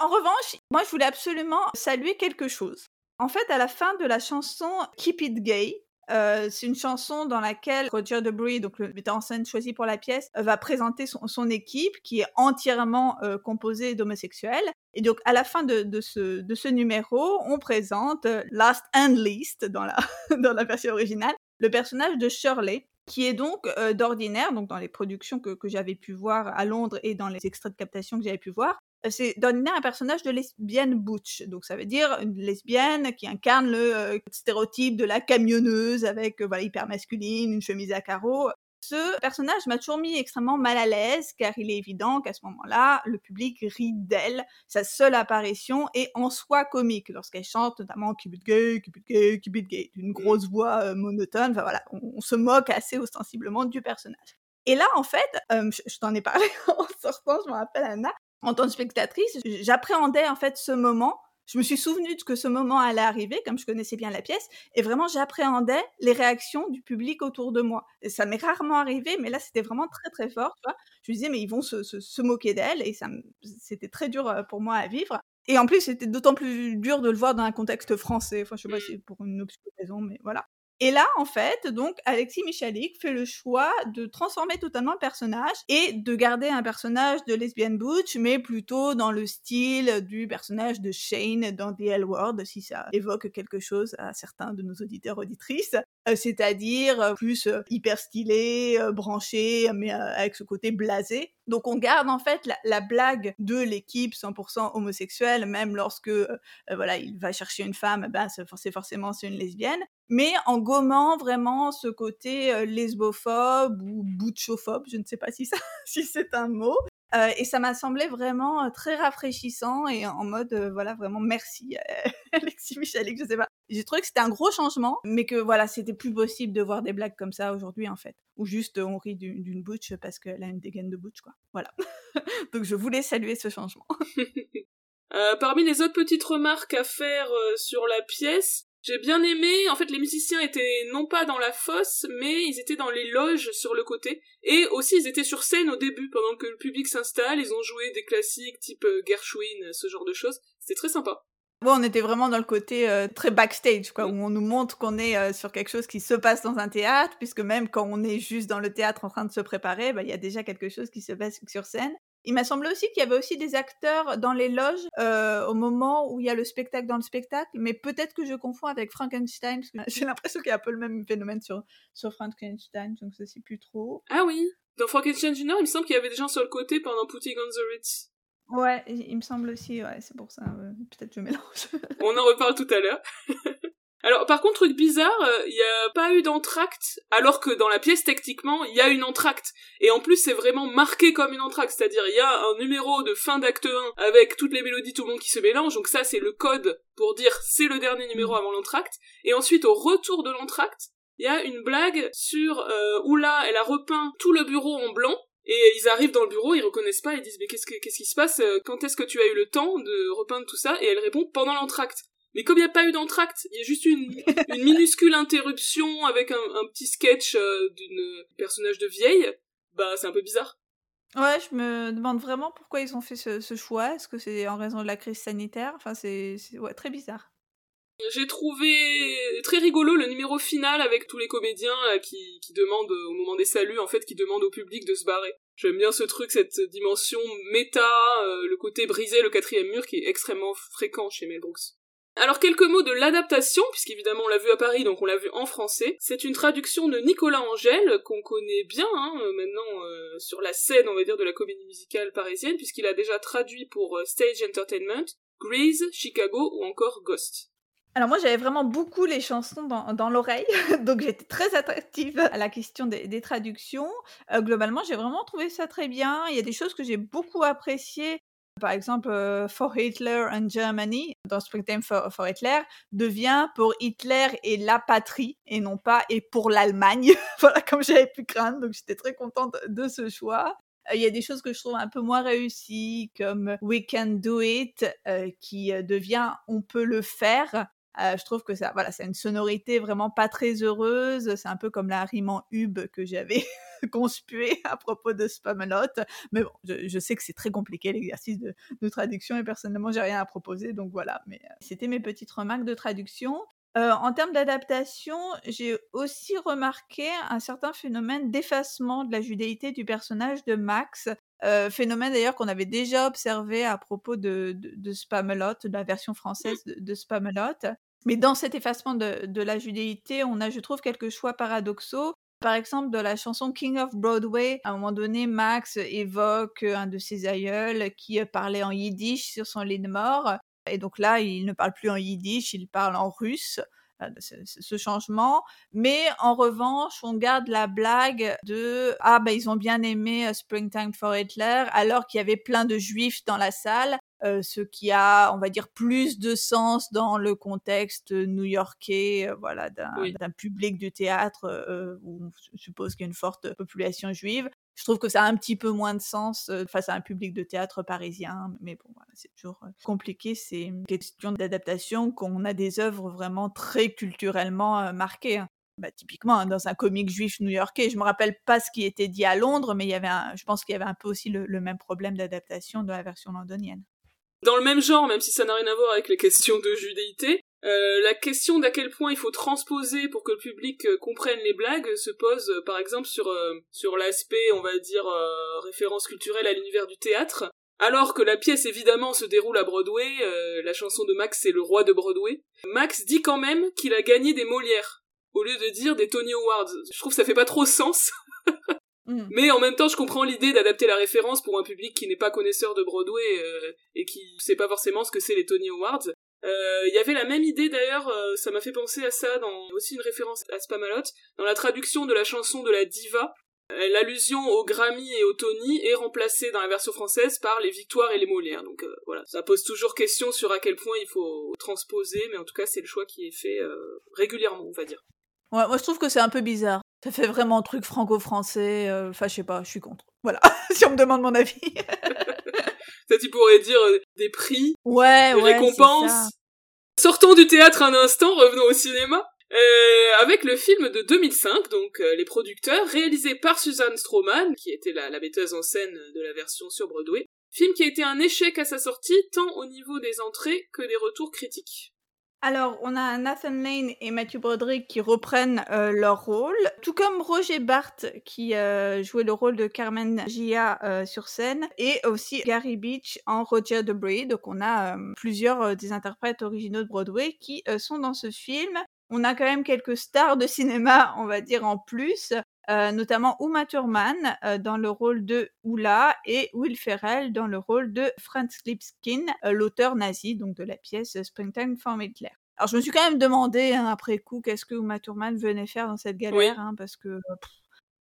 en revanche, moi, je voulais absolument saluer quelque chose. En fait, à la fin de la chanson Keep It Gay, euh, c'est une chanson dans laquelle Roger Debris, donc le metteur en scène choisi pour la pièce, va présenter son, équipe qui est entièrement euh, composée d'homosexuels. Et donc à la fin de, ce, numéro, on présente euh, Last and Least dans la, dans la version originale, le personnage de Shirley, qui est donc d'ordinaire, donc dans les productions que, que j'avais pu voir à Londres et dans les extraits de captation que j'avais pu voir, c'est d'ordinaire un personnage de lesbienne butch. Donc ça veut dire une lesbienne qui incarne le euh, stéréotype de la camionneuse avec euh, voilà hyper masculine, une chemise à carreaux. Ce personnage m'a toujours mis extrêmement mal à l'aise car il est évident qu'à ce moment-là, le public rit d'elle. Sa seule apparition est en soi comique lorsqu'elle chante notamment Keep it gay, keep it gay, keep it gay, d'une grosse voix euh, monotone. Enfin voilà, on, se moque assez ostensiblement du personnage. Et là, en fait, je, je t'en ai parlé en sortant, je me rappelle Anna, en tant que spectatrice, j'appréhendais en fait ce moment. Je me suis souvenu de que ce moment allait arriver, comme je connaissais bien la pièce, et vraiment j'appréhendais les réactions du public autour de moi. Et ça m'est rarement arrivé, mais là c'était vraiment très très fort. Tu vois je me disais mais ils vont se, se, moquer d'elle, et ça c'était très dur euh, pour moi à vivre. Et en plus c'était d'autant plus dur de le voir dans un contexte français. Enfin je sais pas si c'est pour une obscure raison, mais voilà. Et là, en fait, donc, Alexis Michalik fait le choix de transformer totalement le personnage et de garder un personnage de lesbienne butch, mais plutôt dans le style du personnage de Shane dans The L Word, si ça évoque quelque chose à certains de nos auditeurs auditrices. Euh, c'est-à-dire euh, plus euh, hyper stylé, branché, mais avec ce côté blasé. Donc on garde en fait la, blague de l'équipe 100% homosexuelle, même lorsque voilà il va chercher une femme, ben c'est forcément c'est une lesbienne, mais en gommant vraiment ce côté lesbophobe ou butchophobe, je ne sais pas si ça si c'est un mot, euh, et ça m'a semblé vraiment euh, très rafraîchissant et en mode euh, voilà vraiment merci Alexis Michalik, je sais pas. J'ai trouvé que c'était un gros changement, mais que voilà c'était plus possible de voir des blagues comme ça aujourd'hui en fait, ou juste on rit d'une butch parce qu'elle a une dégaine de butch quoi. Voilà. Donc je voulais saluer ce changement. parmi les autres petites remarques à faire sur la pièce, j'ai bien aimé, en fait les musiciens étaient non pas dans la fosse, mais ils étaient dans les loges sur le côté, et aussi ils étaient sur scène au début, pendant que le public s'installe, ils ont joué des classiques type euh, Gershwin, ce genre de choses, c'était très sympa. Bon, on était vraiment dans le côté euh, très backstage, quoi, où on nous montre qu'on est euh, sur quelque chose qui se passe dans un théâtre, puisque même quand on est juste dans le théâtre en train de se préparer, bah, il y a déjà quelque chose qui se passe sur scène. Il m'a semblé aussi qu'il y avait aussi des acteurs dans les loges euh, au moment où il y a le spectacle dans le spectacle, mais peut-être que je confonds avec Frankenstein, parce que j'ai l'impression qu'il y a un peu le même phénomène sur, sur Frankenstein, donc je ne sais plus trop. Ah oui, dans Frankenstein Junior, il me semble qu'il y avait des gens sur le côté pendant Putting on the Ritz. Ouais, il me semble aussi, ouais, c'est pour ça, peut-être je mélange. On en reparle tout à l'heure. Alors, par contre, truc bizarre, il euh, n'y a pas eu d'entracte, alors que dans la pièce, techniquement, il y a une entracte. Et en plus, c'est vraiment marqué comme une entracte, c'est-à-dire il y a un numéro de fin d'acte 1 avec toutes les mélodies, tout le monde qui se mélange, donc ça, c'est le code pour dire c'est le dernier numéro avant l'entracte. Et ensuite, au retour de l'entracte, il y a une blague sur euh, où là, elle a repeint tout le bureau en blanc, et ils arrivent dans le bureau, ils reconnaissent pas, ils disent mais qu'est-ce, qu'est-ce qui se passe euh, Quand est-ce que tu as eu le temps de repeindre tout ça? Et elle répond pendant l'entracte. Mais comme il n'y a pas eu d'entracte, il y a juste une, une minuscule interruption avec un, un petit sketch euh, d'une personnage de vieille, bah c'est un peu bizarre. Ouais, je me demande vraiment pourquoi ils ont fait ce, ce choix. Est-ce que c'est en raison de la crise sanitaire? Enfin, c'est ouais, très bizarre. J'ai trouvé très rigolo le numéro final avec tous les comédiens euh, qui, qui demandent au moment des saluts, en fait, qui demandent au public de se barrer. J'aime bien ce truc, cette dimension méta, euh, le côté briser le quatrième mur qui est extrêmement fréquent chez Mel Brooks. Alors quelques mots de l'adaptation, puisqu'évidemment on l'a vu à Paris, donc on l'a vu en français. C'est une traduction de Nicolas Angèle, qu'on connaît bien hein, euh, maintenant euh, sur la scène, on va dire, de la comédie musicale parisienne, puisqu'il a déjà traduit pour euh, Stage Entertainment, Grease, Chicago ou encore Ghost. Alors moi j'avais vraiment beaucoup les chansons dans, l'oreille, donc j'étais très attractive à la question des, traductions. globalement j'ai vraiment trouvé ça très bien. Il y a des choses que j'ai beaucoup appréciées par exemple, euh, For Hitler and Germany, dans Springtime for, Hitler, devient pour Hitler et la patrie, et non pas et pour l'Allemagne. voilà, comme j'avais pu craindre, donc j'étais très contente de ce choix. Euh, il y a des choses que je trouve un peu moins réussies, comme We Can Do It, euh, qui devient On peut le faire. Je trouve que ça, voilà, c'est une sonorité vraiment pas très heureuse. C'est un peu comme la rime en hub que j'avais conspué à propos de Spamalot. Mais bon, je, sais que c'est très compliqué l'exercice de, traduction et personnellement, j'ai rien à proposer. Donc voilà, mais euh, c'était mes petites remarques de traduction. Euh, en termes d'adaptation, j'ai aussi remarqué un certain phénomène d'effacement de la judéité du personnage de Max. Euh, phénomène d'ailleurs qu'on avait déjà observé à propos de, de, Spamalot, de la version française de, de Spamalot. Mais dans cet effacement de, de, la judéité, on a, je trouve, quelques choix paradoxaux. Par exemple, dans la chanson King of Broadway, à un moment donné, Max évoque un de ses aïeuls qui parlait en yiddish sur son lit de mort. Et donc là, il ne parle plus en yiddish, il parle en russe euh, ce changement. Mais en revanche, on garde la blague de ah ben ils ont bien aimé euh, Springtime for Hitler alors qu'il y avait plein de juifs dans la salle euh, ce qui a, on va dire, plus de sens dans le contexte new-yorkais, euh, voilà, d'un public du théâtre euh, où on suppose qu'il y a une forte population juive. Je trouve que ça a un petit peu moins de sens face à un public de théâtre parisien, mais bon, voilà, c'est toujours compliqué. C'est une question d'adaptation qu'on a des œuvres vraiment très culturellement marquées. Hein. Bah, typiquement hein, dans un comique juif new-yorkais. Je me rappelle pas ce qui était dit à Londres, mais il y avait je pense qu'il y avait un peu aussi le même problème d'adaptation de la version londonienne. Dans le même genre, même si ça n'a rien à voir avec les questions de judéité, Euh, la question d'à quel point il faut transposer pour que le public euh, comprenne les blagues se pose euh, par exemple sur sur l'aspect on va dire référence culturelle à l'univers du théâtre. Alors que la pièce évidemment se déroule à Broadway la chanson de Max c'est le roi de Broadway. Max dit quand même qu'il a gagné des Molières au lieu de dire des Tony Awards. Je trouve ça fait pas trop sens mm. Mais en même temps, je comprends l'idée d'adapter la référence pour un public qui n'est pas connaisseur de Broadway et qui sait pas forcément ce que c'est les Tony Awards. Euh, il y avait la même idée d'ailleurs, euh, ça m'a fait penser à ça dans aussi une référence à Spamalot, dans la traduction de la chanson de la diva. Euh, l'allusion au Grammy et au Tony est remplacée dans la version française par les victoires et les Molières. Donc voilà, ça pose toujours question sur à quel point il faut transposer, mais en tout cas c'est le choix qui est fait régulièrement, on va dire. Ouais, moi je trouve que c'est un peu bizarre. Ça fait vraiment un truc franco-français. Enfin, je sais pas, je suis contre. Voilà, si on me demande mon avis. Ça, tu pourrais dire euh, des prix, ouais, des récompenses. Sortons du théâtre un instant, revenons au cinéma. Euh, avec le film de 2005, donc euh, les producteurs, réalisé par Suzanne Stroman, qui était la, la metteuse en scène de la version sur Broadway. Film qui a été un échec à sa sortie, tant au niveau des entrées que des retours critiques. Alors, on a Nathan Lane et Matthew Broderick qui reprennent euh, leur rôle, tout comme Roger Barthes qui euh, jouait le rôle de Carmen Gia euh, sur scène, et aussi Gary Beach en Roger Debris. Donc, on a plusieurs des interprètes originaux de Broadway qui sont dans ce film. On a quand même quelques stars de cinéma, on va dire, en plus. Euh, notamment Uma Thurman euh, dans le rôle de Oula et Will Ferrell dans le rôle de Franz Lipskin, euh, l'auteur nazi donc de la pièce Springtime for Hitler. Alors je me suis quand même demandé hein, après coup qu'est-ce que Uma Thurman venait faire dans cette galère, hein, parce que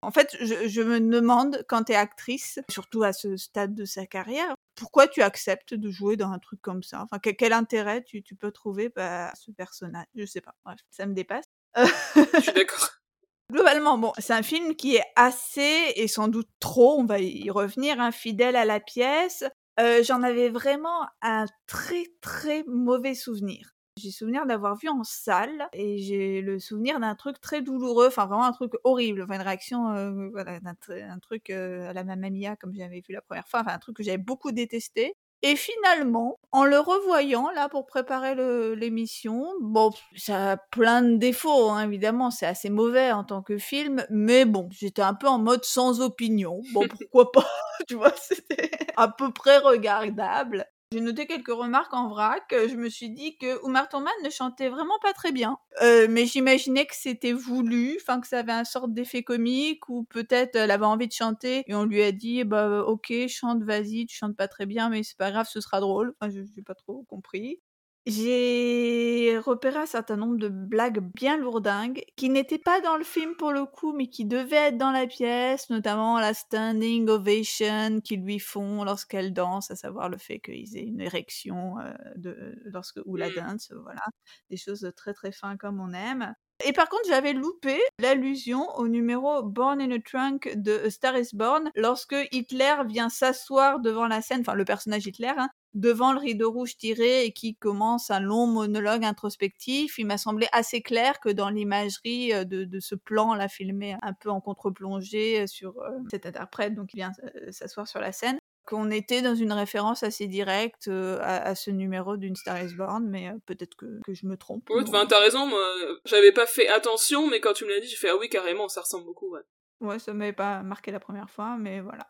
en fait je, me demande quand tu es actrice, surtout à ce stade de sa carrière, pourquoi tu acceptes de jouer dans un truc comme ça? Enfin quel, intérêt tu, peux trouver bah, à ce personnage? Je sais pas. Bref, ça me dépasse. je suis d'accord. Globalement, bon, c'est un film qui est assez et sans doute trop, on va y revenir, infidèle à la pièce. Euh, j'en avais vraiment un très très mauvais souvenir. J'ai souvenir d'avoir vu en salle et j'ai le souvenir d'un truc très douloureux, enfin vraiment un truc horrible, enfin une réaction, euh, voilà, un, truc euh, à la Mamma Mia comme j'avais vu la première fois, enfin un truc que j'avais beaucoup détesté. Et finalement, en le revoyant là pour préparer l'émission, bon, ça a plein de défauts, hein, évidemment, c'est assez mauvais en tant que film, mais bon, j'étais un peu en mode sans opinion. Bon, pourquoi pas, tu vois, c'était à peu près regardable. J'ai noté quelques remarques en vrac. Je me suis dit que Oumar Thurman ne chantait vraiment pas très bien. Euh, mais j'imaginais que c'était voulu, enfin que ça avait un sorte d'effet comique, ou peut-être elle avait envie de chanter et on lui a dit bah ok chante vas-y tu chantes pas très bien mais c'est pas grave ce sera drôle. Enfin je pas trop compris. J'ai repéré un certain nombre de blagues bien lourdingues qui n'étaient pas dans le film pour le coup, mais qui devaient être dans la pièce, notamment la standing ovation qu'ils lui font lorsqu'elle danse, à savoir le fait qu'ils aient une érection euh, de, lorsque ou la mmh. danse, voilà, des choses très très fins comme on aime. Et par contre, j'avais loupé l'allusion au numéro Born in a Trunk de Star is Born lorsque Hitler vient s'asseoir devant la scène, enfin le personnage Hitler, hein, devant le rideau rouge tiré et qui commence un long monologue introspectif. Il m'a semblé assez clair que dans l'imagerie euh, de, ce plan-là filmé un peu en contre-plongée euh, sur euh, cet interprète, donc il vient s'asseoir sur la scène, qu'on était dans une référence assez directe à, ce numéro d'une Star is Born, mais peut-être que, je me trompe. Oui, t'as raison, moi, j'avais pas fait attention, mais quand tu me l'as dit, j'ai fait ah oui, carrément, ça ressemble beaucoup, ouais. Ouais, ça m'avait pas marqué la première fois, mais voilà.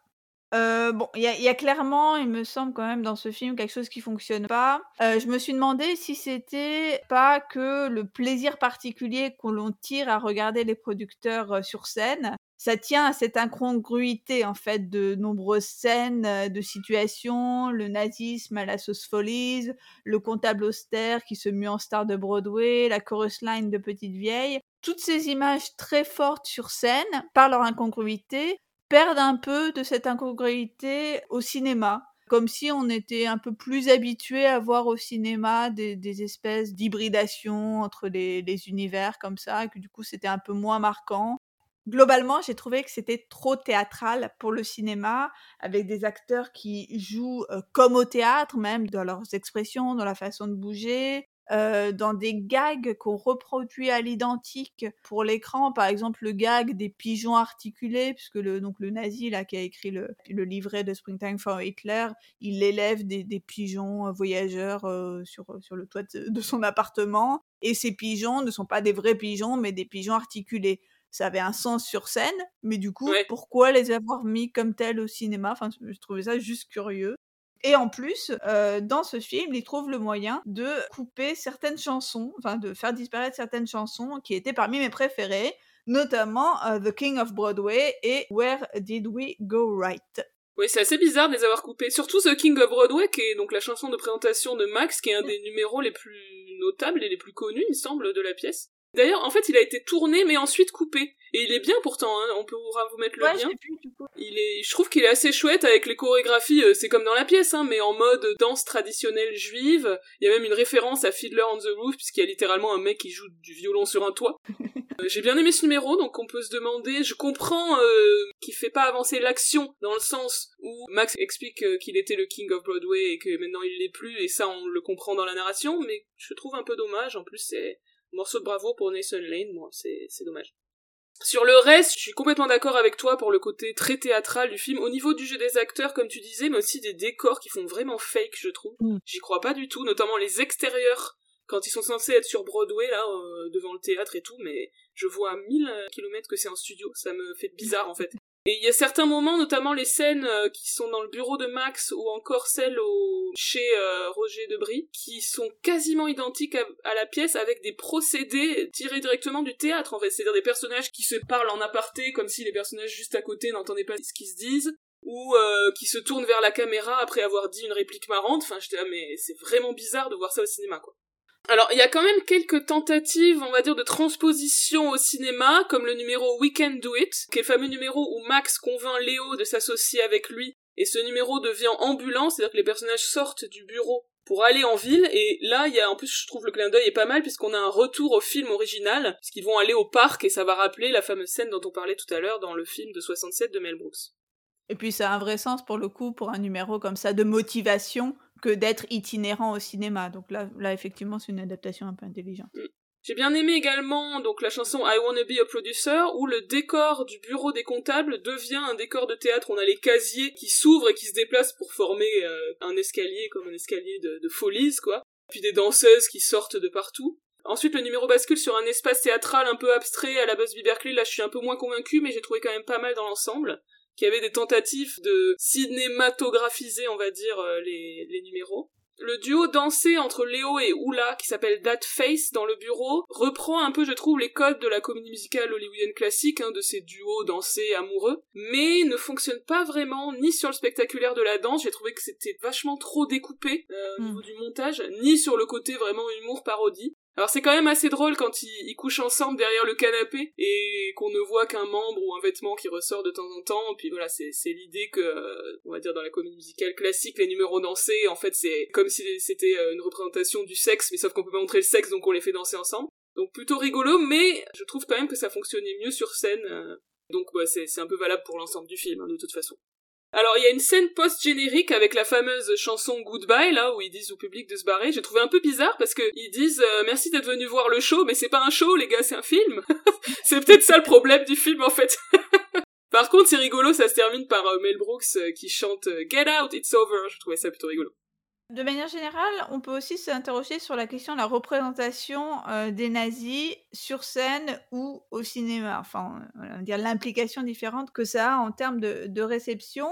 Euh, bon, il y a, clairement, il me semble quand même dans ce film quelque chose qui fonctionne pas. Euh, je me suis demandé si c'était pas que le plaisir particulier qu'on l'on tire à regarder les producteurs euh, sur scène, ça tient à cette incongruité en fait de nombreuses scènes, de situations, le nazisme à la sauce folies, le comptable austère qui se mue en star de Broadway, la chorus line de Petite Vieille. Toutes ces images très fortes sur scène, par leur incongruité, perdent un peu de cette incongruité au cinéma comme si on était un peu plus habitué à voir au cinéma des, espèces d'hybridation entre les, univers comme ça, et que du coup c'était un peu moins marquant. Globalement, j'ai trouvé que c'était trop théâtral pour le cinéma, avec des acteurs qui jouent euh, comme au théâtre, même dans leurs expressions, dans la façon de bouger, euh, dans des gags qu'on reproduit à l'identique pour l'écran. Par exemple, le gag des pigeons articulés, puisque le, donc le nazi là, qui a écrit le, le livret de Springtime for Hitler, il élève des, des pigeons euh, voyageurs euh, sur, sur le toit de, son appartement. Et ces pigeons ne sont pas des vrais pigeons, mais des pigeons articulés ça avait un sens sur scène, mais du coup, pourquoi les avoir mis comme tels au cinéma? Enfin, je trouvais ça juste curieux. Et en plus, euh, dans ce film, il trouve le moyen de couper certaines chansons, enfin de faire disparaître certaines chansons qui étaient parmi mes préférées, notamment euh, The King of Broadway et Where Did We Go Right? Oui, c'est assez bizarre de les avoir coupés. Surtout The King of Broadway, qui est donc la chanson de présentation de Max, qui est un des numéros les plus notables et les plus connus, il semble, de la pièce. D'ailleurs, en fait, il a été tourné mais ensuite coupé. Et il est bien pourtant, hein. on pourra vous mettre le lien. Il est, je trouve qu'il est assez chouette avec les chorégraphies, euh, c'est comme dans la pièce, hein, mais en mode danse traditionnelle juive. Il y a même une référence à Fiddler on the Roof, puisqu'il y a littéralement un mec qui joue du violon sur un toit. Euh, j'ai bien aimé ce numéro, donc on peut se demander, je comprends euh, qu'il fait pas avancer l'action dans le sens où Max explique euh, qu'il était le King of Broadway et que maintenant il l'est plus, et ça on le comprend dans la narration, mais je trouve un peu dommage, en plus c'est morceau de bravo pour Nathan Lane, moi, c'est dommage. Sur le reste, je suis complètement d'accord avec toi pour le côté très théâtral du film. Au niveau du jeu des acteurs, comme tu disais, mais aussi des décors qui font vraiment fake, je trouve. Mm. J'y crois pas du tout, notamment les extérieurs quand ils sont censés être sur Broadway là euh, devant le théâtre et tout mais je vois à 1000 km que c'est en studio ça me fait bizarre en fait et il y a certains moments, notamment les scènes euh, qui sont dans le bureau de Max ou encore celles au... chez euh, Roger Debris, qui sont quasiment identiques à, la pièce avec des procédés tirés directement du théâtre en fait. C'est-à-dire des personnages qui se parlent en aparté comme si les personnages juste à côté n'entendaient pas ce qu'ils se disent ou euh, qui se tournent vers la caméra après avoir dit une réplique marrante. Enfin, j'étais là, mais c'est vraiment bizarre de voir ça au cinéma, quoi. Alors, il y a quand même quelques tentatives, on va dire, de transposition au cinéma, comme le numéro We Can Do It, qui est le fameux numéro où Max convainc Léo de s'associer avec lui, et ce numéro devient ambulant, c'est-à-dire que les personnages sortent du bureau pour aller en ville, et là, il y a, en plus, je trouve le clin d'œil est pas mal, puisqu'on a un retour au film original, puisqu'ils vont aller au parc, et ça va rappeler la fameuse scène dont on parlait tout à l'heure dans le film de 67 de Mel Brooks. Et puis ça a un vrai sens pour le coup, pour un numéro comme ça de motivation, que d'être itinérant au cinéma. Donc là, là effectivement, c'est une adaptation un peu intelligente. Mm. J'ai bien aimé également donc la chanson I Wanna Be a Producer où le décor du bureau des comptables devient un décor de théâtre. On a les casiers qui s'ouvrent et qui se déplacent pour former euh, un escalier comme un escalier de, folies quoi. Puis des danseuses qui sortent de partout. Ensuite, le numéro bascule sur un espace théâtral un peu abstrait à la base Berkeley. Là, je suis un peu moins convaincu, mais j'ai trouvé quand même pas mal dans l'ensemble qui avait des tentatives de cinématographiser, on va dire, euh, les, les numéros. Le duo dansé entre Léo et Oula, qui s'appelle That Face dans le bureau, reprend un peu, je trouve, les codes de la comédie musicale hollywoodienne classique, hein, de ces duos dansés amoureux, mais ne fonctionne pas vraiment ni sur le spectaculaire de la danse, j'ai trouvé que c'était vachement trop découpé euh, au hmm. niveau du montage, ni sur le côté vraiment humour parodie. Alors c'est quand même assez drôle quand ils, couchent ensemble derrière le canapé et qu'on ne voit qu'un membre ou un vêtement qui ressort de temps en temps. Puis voilà, c'est l'idée que, on va dire dans la comédie musicale classique, les numéros dansés, en fait c'est comme si c'était euh, une représentation du sexe, mais sauf qu'on peut pas montrer le sexe, donc on les fait danser ensemble. Donc plutôt rigolo, mais je trouve quand même que ça fonctionnait mieux sur scène. Euh. donc ouais, c'est un peu valable pour l'ensemble du film, hein, de toute façon. Alors il y a une scène post-générique avec la fameuse chanson Goodbye là où ils disent au public de se barrer. J'ai trouvé un peu bizarre parce que ils disent euh, merci d'être venu voir le show, mais c'est pas un show les gars, c'est un film. c'est peut-être ça le problème du film en fait. par contre c'est rigolo, ça se termine par euh, Mel Brooks euh, qui chante Get out, it's over. Je trouvais ça plutôt rigolo. De manière générale, on peut aussi s'interroger sur la question de la représentation des nazis sur scène ou au cinéma. Enfin, on dire l'implication différente que ça a en termes de, réception.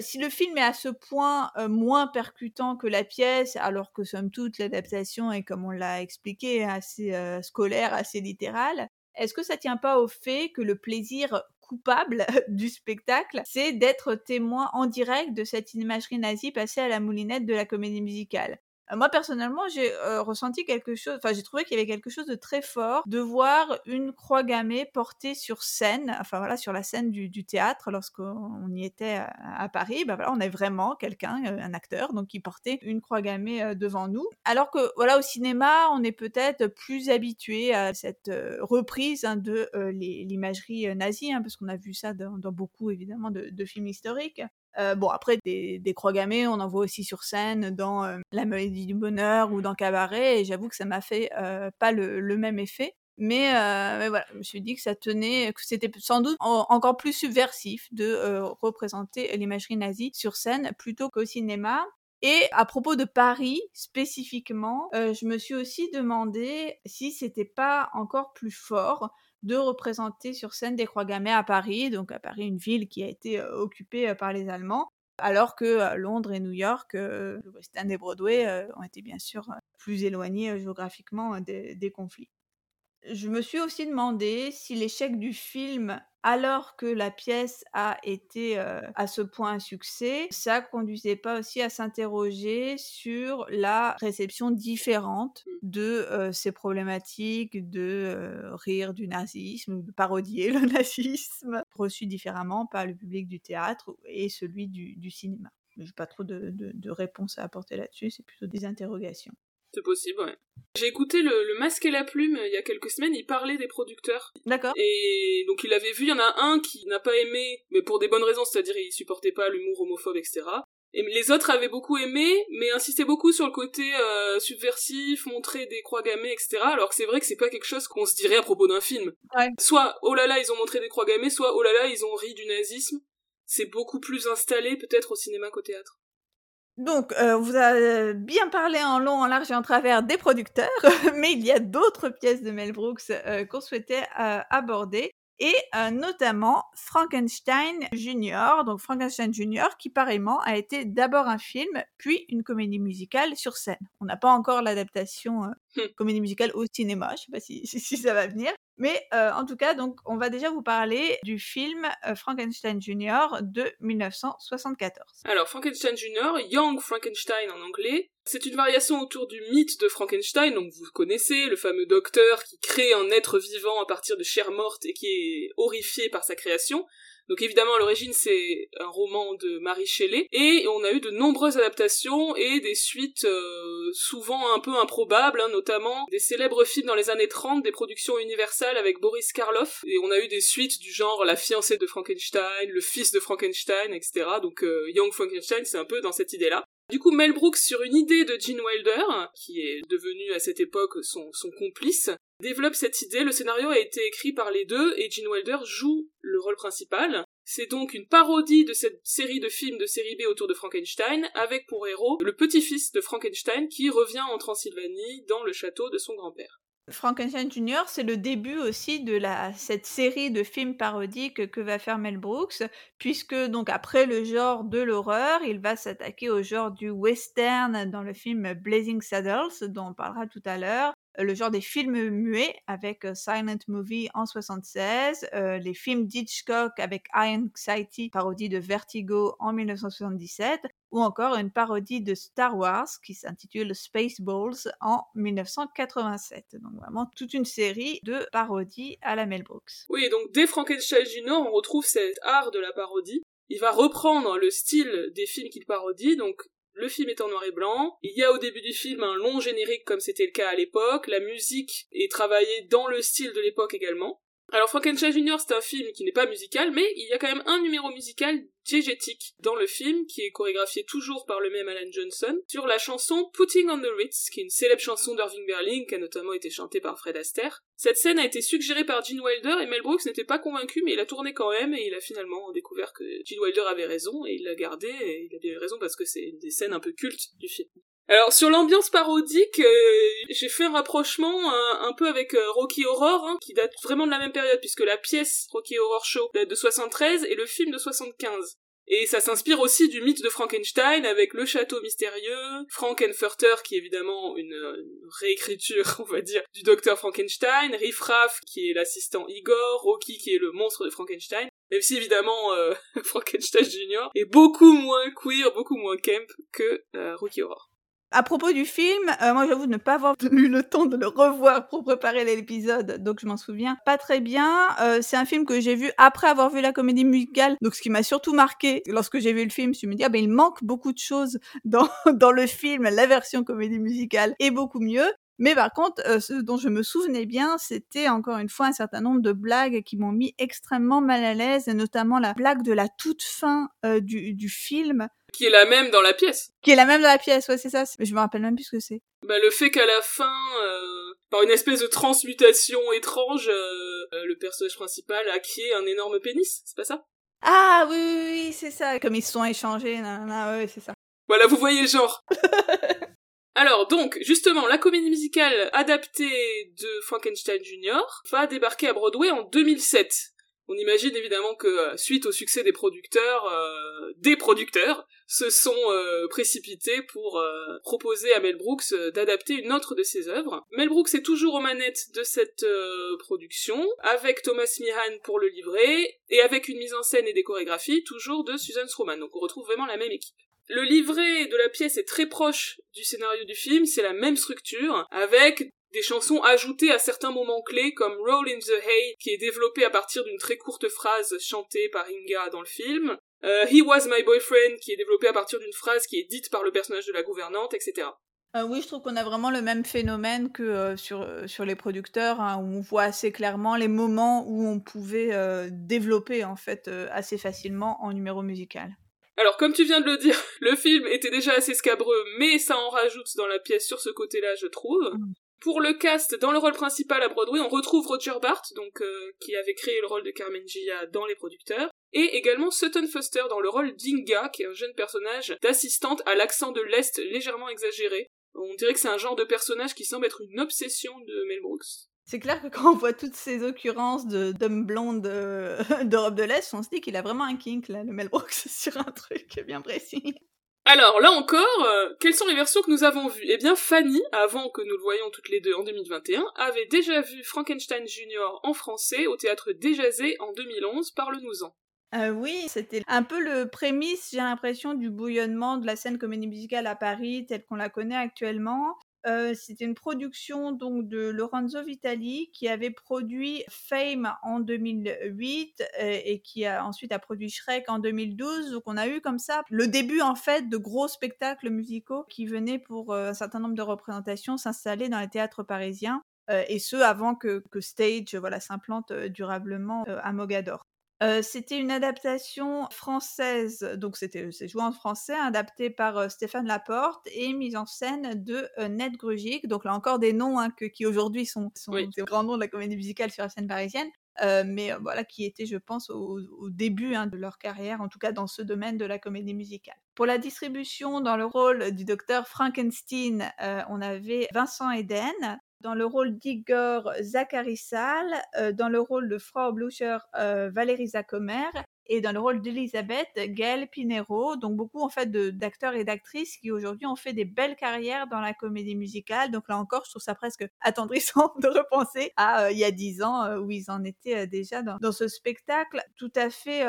si le film est à ce point moins percutant que la pièce, alors que somme toute l'adaptation est, comme on l'a expliqué, assez scolaire, assez littérale, est-ce que ça tient pas au fait que le plaisir coupable du spectacle, c'est d'être témoin en direct de cette imagerie nazie passée à la moulinette de la comédie musicale. Euh, moi personnellement, j'ai euh, ressenti quelque chose, enfin j'ai trouvé qu'il y avait quelque chose de très fort de voir une croix gammée portée sur scène, enfin voilà, sur la scène du, théâtre lorsqu'on y était à, Paris. Ben voilà, on avait vraiment quelqu'un, euh, un acteur, donc qui portait une croix gammée devant nous. Alors que voilà, au cinéma, on est peut-être plus habitué à cette reprise hein, de l'imagerie nazie, hein, parce qu'on a vu ça dans, beaucoup évidemment de, de films historiques. Euh, bon, après, des, croix gammées, on en voit aussi sur scène dans La Maladie du Bonheur ou dans Cabaret, et j'avoue que ça m'a fait pas le, le, même effet. Mais, voilà, je me suis dit que ça tenait, que c'était sans doute encore plus subversif de représenter l'imagerie nazie sur scène plutôt qu'au cinéma. Et à propos de Paris spécifiquement, euh, je me suis aussi demandé si c'était pas encore plus fort de représenter sur scène des croix gammées à Paris, donc à Paris une ville qui a été occupée par les Allemands, alors que Londres et New York, le West End et Broadway ont été bien sûr plus éloignés géographiquement des conflits. Je me suis aussi demandé si l'échec du film alors que la pièce a été à ce point un succès, ça conduisait pas aussi à s'interroger sur la réception différente mmh. de ces problématiques de rire du nazisme, de parodier le nazisme, reçu différemment par le public du théâtre et celui du, cinéma. Je n'ai pas trop de, de réponses à apporter là-dessus, c'est plutôt des interrogations. C'est possible, ouais. J'ai écouté le, Masque et la Plume il y a quelques semaines, il parlait des producteurs. D'accord. Et donc il avait vu, il y en a un qui n'a pas aimé, mais pour des bonnes raisons, c'est-à-dire il supportait pas l'humour homophobe, etc. Et les autres avaient beaucoup aimé, mais insistaient beaucoup sur le côté euh, subversif, montrer des croix gammées, etc. Alors que c'est vrai que c'est pas quelque chose qu'on se dirait à propos d'un film. Ouais. Soit oh là là ils ont montré des croix gammées, soit oh là là ils ont ri du nazisme. C'est beaucoup plus installé peut-être au cinéma qu'au théâtre. Donc, euh, vous avez bien parlé en long, en large et en travers des producteurs, mais il y a d'autres pièces de Mel Brooks euh, qu'on souhaitait euh, aborder et notamment Frankenstein Junior, donc Frankenstein Junior, qui pareillement a été d'abord un film, puis une comédie musicale sur scène. On n'a pas encore l'adaptation hum. comédie musicale au cinéma, je sais pas si, si ça va venir, mais euh, en tout cas, donc, on va déjà vous parler du film euh, Frankenstein Jr. de 1974. Alors, Frankenstein Jr., Young Frankenstein en anglais, c'est une variation autour du mythe de Frankenstein, donc vous connaissez, le fameux docteur qui crée un être vivant à partir de chair morte et qui est horrifié par sa création. Donc évidemment, à l'origine, c'est un roman de Marie Shelley, et on a eu de nombreuses adaptations et des suites euh, souvent un peu improbables, hein, notamment des célèbres films dans les années 30, des productions universelles avec Boris Karloff, et on a eu des suites du genre La fiancée de Frankenstein, Le fils de Frankenstein, etc. Donc euh, Young Frankenstein, c'est un peu dans cette idée-là. Du coup, Mel Brooks, sur une idée de Gene Wilder, qui est devenu à cette époque son, complice, développe cette idée. Le scénario a été écrit par les deux et Gene Wilder joue le rôle principal. C'est donc une parodie de cette série de films de série B autour de Frankenstein, avec pour héros le petit-fils de Frankenstein qui revient en Transylvanie dans le château de son grand-père. Frankenstein Jr., c'est le début aussi de la, cette série de films parodiques que va faire Mel Brooks, puisque donc après le genre de l'horreur, il va s'attaquer au genre du western dans le film Blazing Saddles, dont on parlera tout à l'heure, le genre des films muets avec Silent Movie en 76, les films d'Hitchcock avec Iron Anxiety, parodie de Vertigo en 1977, ou encore une parodie de Star Wars qui s'intitule Spaceballs en 1987. Donc vraiment toute une série de parodies à la Mel Brooks. Oui, donc dès Frankenstein Jr., on retrouve cet art de la parodie. Il va reprendre le style des films qu'il parodie, donc le film est en noir et blanc. Il y a au début du film un long générique comme c'était le cas à l'époque. La musique est travaillée dans le style de l'époque également. Alors Frankenstein Jr. c'est un film qui n'est pas musical, mais il y a quand même un numéro musical diégétique dans le film, qui est chorégraphié toujours par le même Alan Johnson, sur la chanson Putting on the Ritz, qui est une célèbre chanson d'Irving Berlin, qui a notamment été chantée par Fred Astaire. Cette scène a été suggérée par Gene Wilder, et Mel Brooks n'était pas convaincu, mais il a tourné quand même, et il a finalement découvert que Gene Wilder avait raison, et il l'a gardé, et il a bien raison parce que c'est une des scènes un peu cultes du film. Alors sur l'ambiance parodique, euh, j'ai fait un rapprochement euh, un peu avec euh, Rocky Horror, hein, qui date vraiment de la même période, puisque la pièce Rocky Horror Show date de 73 et le film de 75. Et ça s'inspire aussi du mythe de Frankenstein avec le château mystérieux, Frankenfurter qui est évidemment une, réécriture, on va dire, du docteur Frankenstein, Riff Raff qui est l'assistant Igor, Rocky qui est le monstre de Frankenstein, même si évidemment Frankenstein Junior est beaucoup moins queer, beaucoup moins camp que Rocky Horror. À propos du film, euh, moi j'avoue ne pas avoir eu le temps de le revoir pour préparer l'épisode, donc je m'en souviens pas très bien. Euh, c'est un film que j'ai vu après avoir vu la comédie musicale, donc ce qui m'a surtout marqué lorsque j'ai vu le film, je me dis ah ben il manque beaucoup de choses dans dans le film, la version comédie musicale est beaucoup mieux. Mais par contre, euh, ce dont je me souvenais bien, c'était encore une fois un certain nombre de blagues qui m'ont mis extrêmement mal à l'aise, et notamment la blague de la toute fin euh, du, du film. Qui est la même dans la pièce. Qui est la même dans la pièce, ouais, c'est ça. Je me rappelle même plus ce que c'est. Bah, le fait qu'à la fin, euh, par une espèce de transmutation étrange, le personnage principal acquiert un énorme pénis, c'est pas ça? Ah oui, oui, oui, c'est ça. Comme ils se sont échangés, nanana, ouais, c'est ça. Voilà, vous voyez le genre. Alors donc, justement, la comédie musicale adaptée de Frankenstein Jr. va débarquer à Broadway en 2007. On imagine évidemment que euh, suite au succès des producteurs, euh, des producteurs se sont euh, précipités pour proposer à Mel Brooks d'adapter une autre de ses œuvres. Mel Brooks est toujours aux manettes de cette production, avec Thomas Meehan pour le livret, et avec une mise en scène et des chorégraphies toujours de Susan Stroman. Donc on retrouve vraiment la même équipe. Le livret de la pièce est très proche du scénario du film, c'est la même structure, avec des chansons ajoutées à certains moments clés comme Roll in the Hay, qui est développé à partir d'une très courte phrase chantée par Inga dans le film, euh, He was my boyfriend, qui est développé à partir d'une phrase qui est dite par le personnage de la gouvernante, etc. Euh, oui, je trouve qu'on a vraiment le même phénomène que euh, sur, sur les producteurs, hein, où on voit assez clairement les moments où on pouvait développer en fait assez facilement en numéro musical. Alors, comme tu viens de le dire, le film était déjà assez scabreux, mais ça en rajoute dans la pièce sur ce côté-là, je trouve. Pour le cast, dans le rôle principal à Broadway, on retrouve Roger Bart, donc euh, qui avait créé le rôle de Carmen Gia dans Les Producteurs, et également Sutton Foster dans le rôle d'Inga, qui est un jeune personnage d'assistante à l'accent de l'Est légèrement exagéré. On dirait que c'est un genre de personnage qui semble être une obsession de Mel Brooks. C'est clair que quand on voit toutes ces occurrences de d'hommes blondes euh, d'Europe de l'Est, on se dit qu'il a vraiment un kink, là, le Mel Brooks, sur un truc bien précis. Alors là encore, euh, quelles sont les versions que nous avons vues Eh bien, Fanny, avant que nous le voyions toutes les deux en 2021, avait déjà vu Frankenstein Junior en français au théâtre Déjazé en 2011. Parle-nous-en. Euh, oui, c'était un peu le prémisse, j'ai l'impression, du bouillonnement de la scène comédie musicale à Paris telle qu'on la connaît actuellement. C'était une production donc de Lorenzo Vitali qui avait produit Fame en 2008 euh, et qui a ensuite a produit Shrek en 2012. Donc on a eu comme ça le début en fait de gros spectacles musicaux qui venaient pour un certain nombre de représentations s'installer dans les théâtres parisiens et ce avant que, que Stage voilà s'implante durablement à Mogador. Euh, c'était une adaptation française, donc c'était c'est joué en français, adapté par euh, Stéphane Laporte et mise en scène de euh, Ned Grugic. Donc là encore des noms hein, que, qui aujourd'hui sont, sont des grands noms de la comédie musicale sur la scène parisienne. mais voilà, qui étaient, je pense, au, début hein, de leur carrière, en tout cas dans ce domaine de la comédie musicale. Pour la distribution, dans le rôle du docteur Frankenstein, on avait Vincent Eden, dans le rôle d'Igor Zachary Sal, euh, dans le rôle de Frau Blucher euh, Valérie Zacomer et dans le rôle d'Elisabeth Gaëlle Pinero. Donc beaucoup en fait d'acteurs et d'actrices qui aujourd'hui ont fait des belles carrières dans la comédie musicale. Donc là encore, je trouve ça presque attendrissant de repenser à euh, il y a dix ans où ils en étaient déjà dans, ce spectacle tout à fait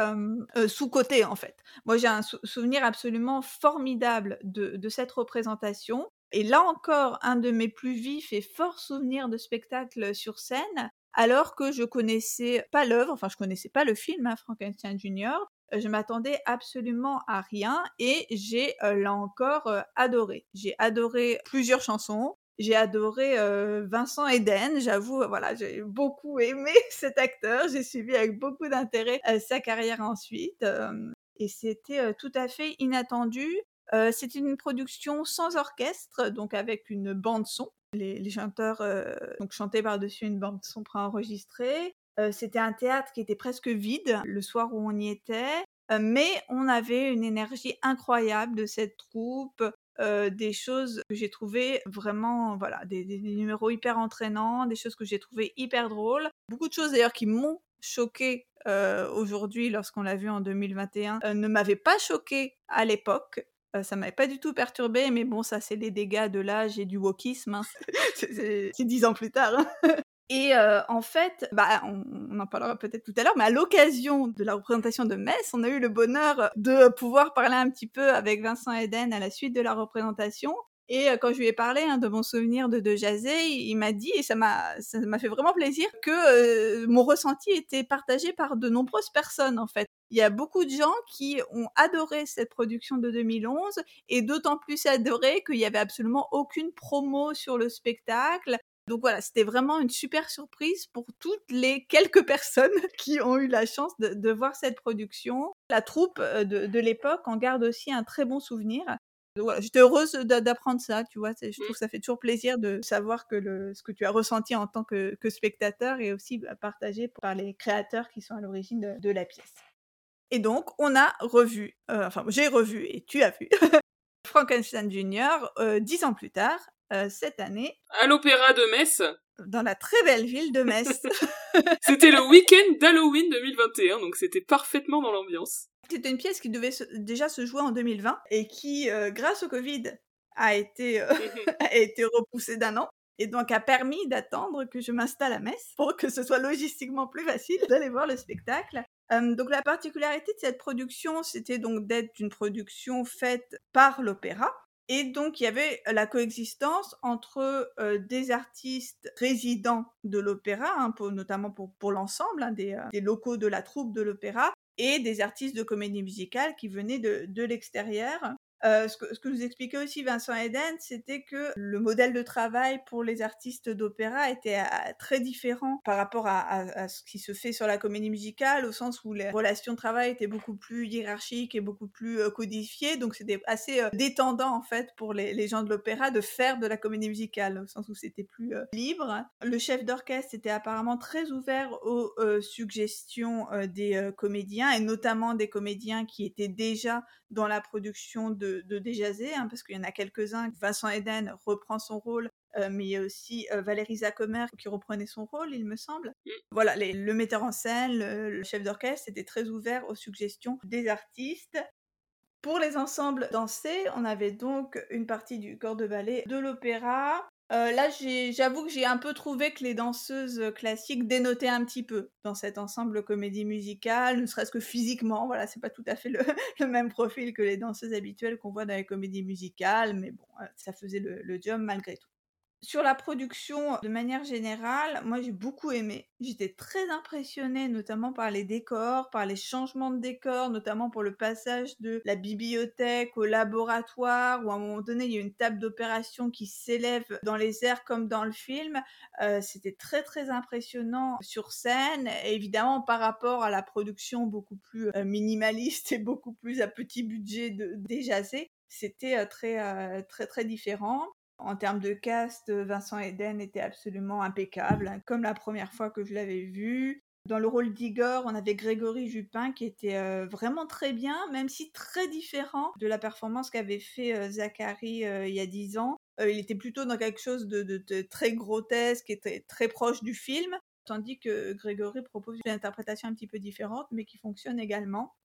sous-coté en fait. Moi j'ai un souvenir absolument formidable de cette représentation. Et là encore, un de mes plus vifs et forts souvenirs de spectacle sur scène, alors que je connaissais pas l'œuvre, enfin je connaissais pas le film hein, Frankenstein Jr. Je m'attendais absolument à rien et j'ai euh, là encore euh, adoré. J'ai adoré plusieurs chansons. J'ai adoré euh, Vincent Eden, j'avoue, voilà, j'ai beaucoup aimé cet acteur. J'ai suivi avec beaucoup d'intérêt sa carrière ensuite. et c'était tout à fait inattendu. Euh, c'est une production sans orchestre, donc avec une bande son. Les, chanteurs euh, donc chantaient par-dessus une bande son préenregistrée. Euh, c'était un théâtre qui était presque vide le soir où on y était, mais on avait une énergie incroyable de cette troupe. des choses que j'ai trouvées vraiment, voilà, des, numéros hyper entraînants, des choses que j'ai trouvées hyper drôles. Beaucoup de choses d'ailleurs qui m'ont choqué aujourd'hui lorsqu'on l'a vu en 2021 ne m'avaient pas choqué à l'époque ça m'avait pas du tout perturbé, mais bon, ça, c'est les dégâts de l'âge et du wokisme. Hein. c'est dix ans plus tard. Hein. Et en fait, bah, on, en parlera peut-être tout à l'heure, mais à l'occasion de la représentation de Metz, on a eu le bonheur de pouvoir parler un petit peu avec Vincent Eden à la suite de la représentation. Et euh, quand je lui ai parlé hein, de mon souvenir de, Jazé, il, m'a dit, et ça m'a, ça m'a fait vraiment plaisir, que euh, mon ressenti était partagé par de nombreuses personnes en fait. Il y a beaucoup de gens qui ont adoré cette production de 2011 et d'autant plus adoré qu'il y avait absolument aucune promo sur le spectacle. Donc voilà, c'était vraiment une super surprise pour toutes les quelques personnes qui ont eu la chance de, de voir cette production. La troupe euh, de, de l'époque en garde aussi un très bon souvenir. Voilà, j'étais heureuse d'apprendre ça, tu vois. Je trouve Mmh. que ça fait toujours plaisir de savoir que le, ce que tu as ressenti en tant que, que spectateur est aussi bah, partagé par les créateurs qui sont à l'origine de, de la pièce. Et donc, on a revu, euh, enfin, j'ai revu et tu as vu Frankenstein Jr. euh, dix ans plus tard, euh, cette année, À l'Opéra de Metz, dans la très belle ville de Metz. c'était le week-end d'Halloween 2021, donc c'était parfaitement dans l'ambiance. C'était une pièce qui devait se- déjà se jouer en 2020 et qui, euh, grâce au Covid, a été, euh, a été repoussée d'un an et donc a permis d'attendre que je m'installe à Metz pour que ce soit logistiquement plus facile d'aller voir le spectacle. Euh, donc la particularité de cette production, c'était donc d'être une production faite par l'opéra. Et donc, il y avait la coexistence entre euh, des artistes résidents de l'opéra, hein, notamment pour, l'ensemble hein, des, euh, des locaux de la troupe de l'opéra, et des artistes de comédie musicale qui venaient de l'extérieur. Euh, ce, que, nous expliquait aussi Vincent Eden, c'était que le modèle de travail pour les artistes d'opéra était euh, très différent par rapport à, ce qui se fait sur la comédie musicale, au sens où les relations de travail étaient beaucoup plus hiérarchiques et beaucoup plus euh, codifiées. Donc c'était assez détendant en fait pour les, gens de l'opéra de faire de la comédie musicale, au sens où c'était plus libre. Le chef d'orchestre était apparemment très ouvert aux suggestions des comédiens, et notamment des comédiens qui étaient déjà dans la production de, de Déjazé, hein, parce qu'il y en a quelques-uns. Vincent Eden reprend son rôle, euh, mais il y a aussi euh, Valérie qui reprenait son rôle, il me semble. Mm. Voilà, les- le metteur en scène, le, le chef d'orchestre était très ouvert aux suggestions des artistes. Pour les ensembles dansés, on avait donc une partie du corps de ballet, de l'opéra. Euh, là, j'avoue que j'ai un peu trouvé que les danseuses classiques dénotaient un petit peu dans cet ensemble comédie musicale, ne serait-ce que physiquement. Voilà, c'est pas tout à fait le, même profil que les danseuses habituelles qu'on voit dans les comédies musicales, mais bon, euh, ça faisait le, le malgré tout. Sur la production, de manière générale, moi j'ai beaucoup aimé. J'étais très impressionnée, notamment par les décors, par les changements de décors, notamment pour le passage de la bibliothèque au laboratoire, où à un moment donné il y a une table d'opération qui s'élève dans les airs comme dans le film. Euh, C'était très très impressionnant sur scène, évidemment par rapport à la production beaucoup plus euh, minimaliste et beaucoup plus à petit budget de Déjazé. C'était euh, très, très très différent. En termes de cast, euh, Vincent Eden était absolument impeccable, hein, comme la première fois que je l'avais vu. Dans le rôle d'Igor, on avait Grégory Jupin qui était euh, vraiment très bien, même si très différent de la performance qu'avait fait euh, Zachary il y a dix ans. Il était plutôt dans quelque chose de, très grotesque et très, très proche du film, tandis que Grégory propose une interprétation un petit peu différente, mais qui fonctionne également.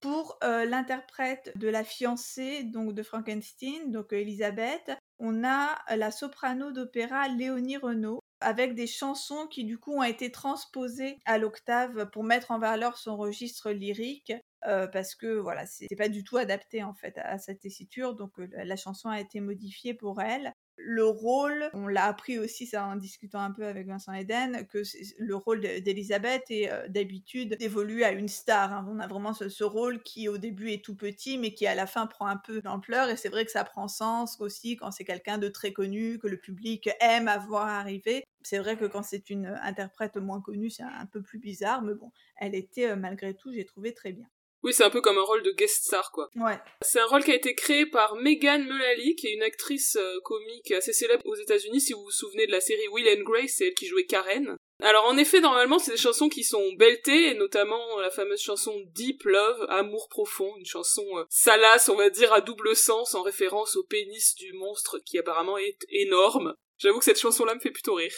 Pour l'interprète de la fiancée donc de Frankenstein, donc Elisabeth, on a la soprano d'opéra Léonie Renaud avec des chansons qui du coup ont été transposées à l'octave pour mettre en valeur son registre lyrique parce que voilà c'est pas du tout adapté en fait à, cette tessiture. Donc la chanson a été modifiée pour elle le rôle, on l'a appris aussi en discutant un peu avec Vincent Eden, que le rôle de- d'Elisabeth est euh, d'habitude évolue à une star. hein. On a vraiment ce, rôle qui au début est tout petit, mais qui à la fin prend un peu d'ampleur. Et c'est vrai que ça prend sens aussi quand c'est quelqu'un de très connu, que le public aime avoir arrivé. C'est vrai que quand c'est une interprète moins connue, c'est un peu plus bizarre, mais bon, elle était euh, malgré tout, j'ai trouvé très bien. Oui, c'est un peu comme un rôle de guest star, quoi. Ouais. C'est un rôle qui a été créé par Megan Mullally, qui est une actrice euh, comique assez célèbre aux États-Unis. Si vous vous souvenez de la série Will and Grace, c'est elle qui jouait Karen. Alors en effet, normalement, c'est des chansons qui sont beltées, et notamment la fameuse chanson Deep Love, Amour profond, une chanson euh, salace, on va dire, à double sens, en référence au pénis du monstre qui apparemment est énorme. J'avoue que cette chanson-là me fait plutôt rire.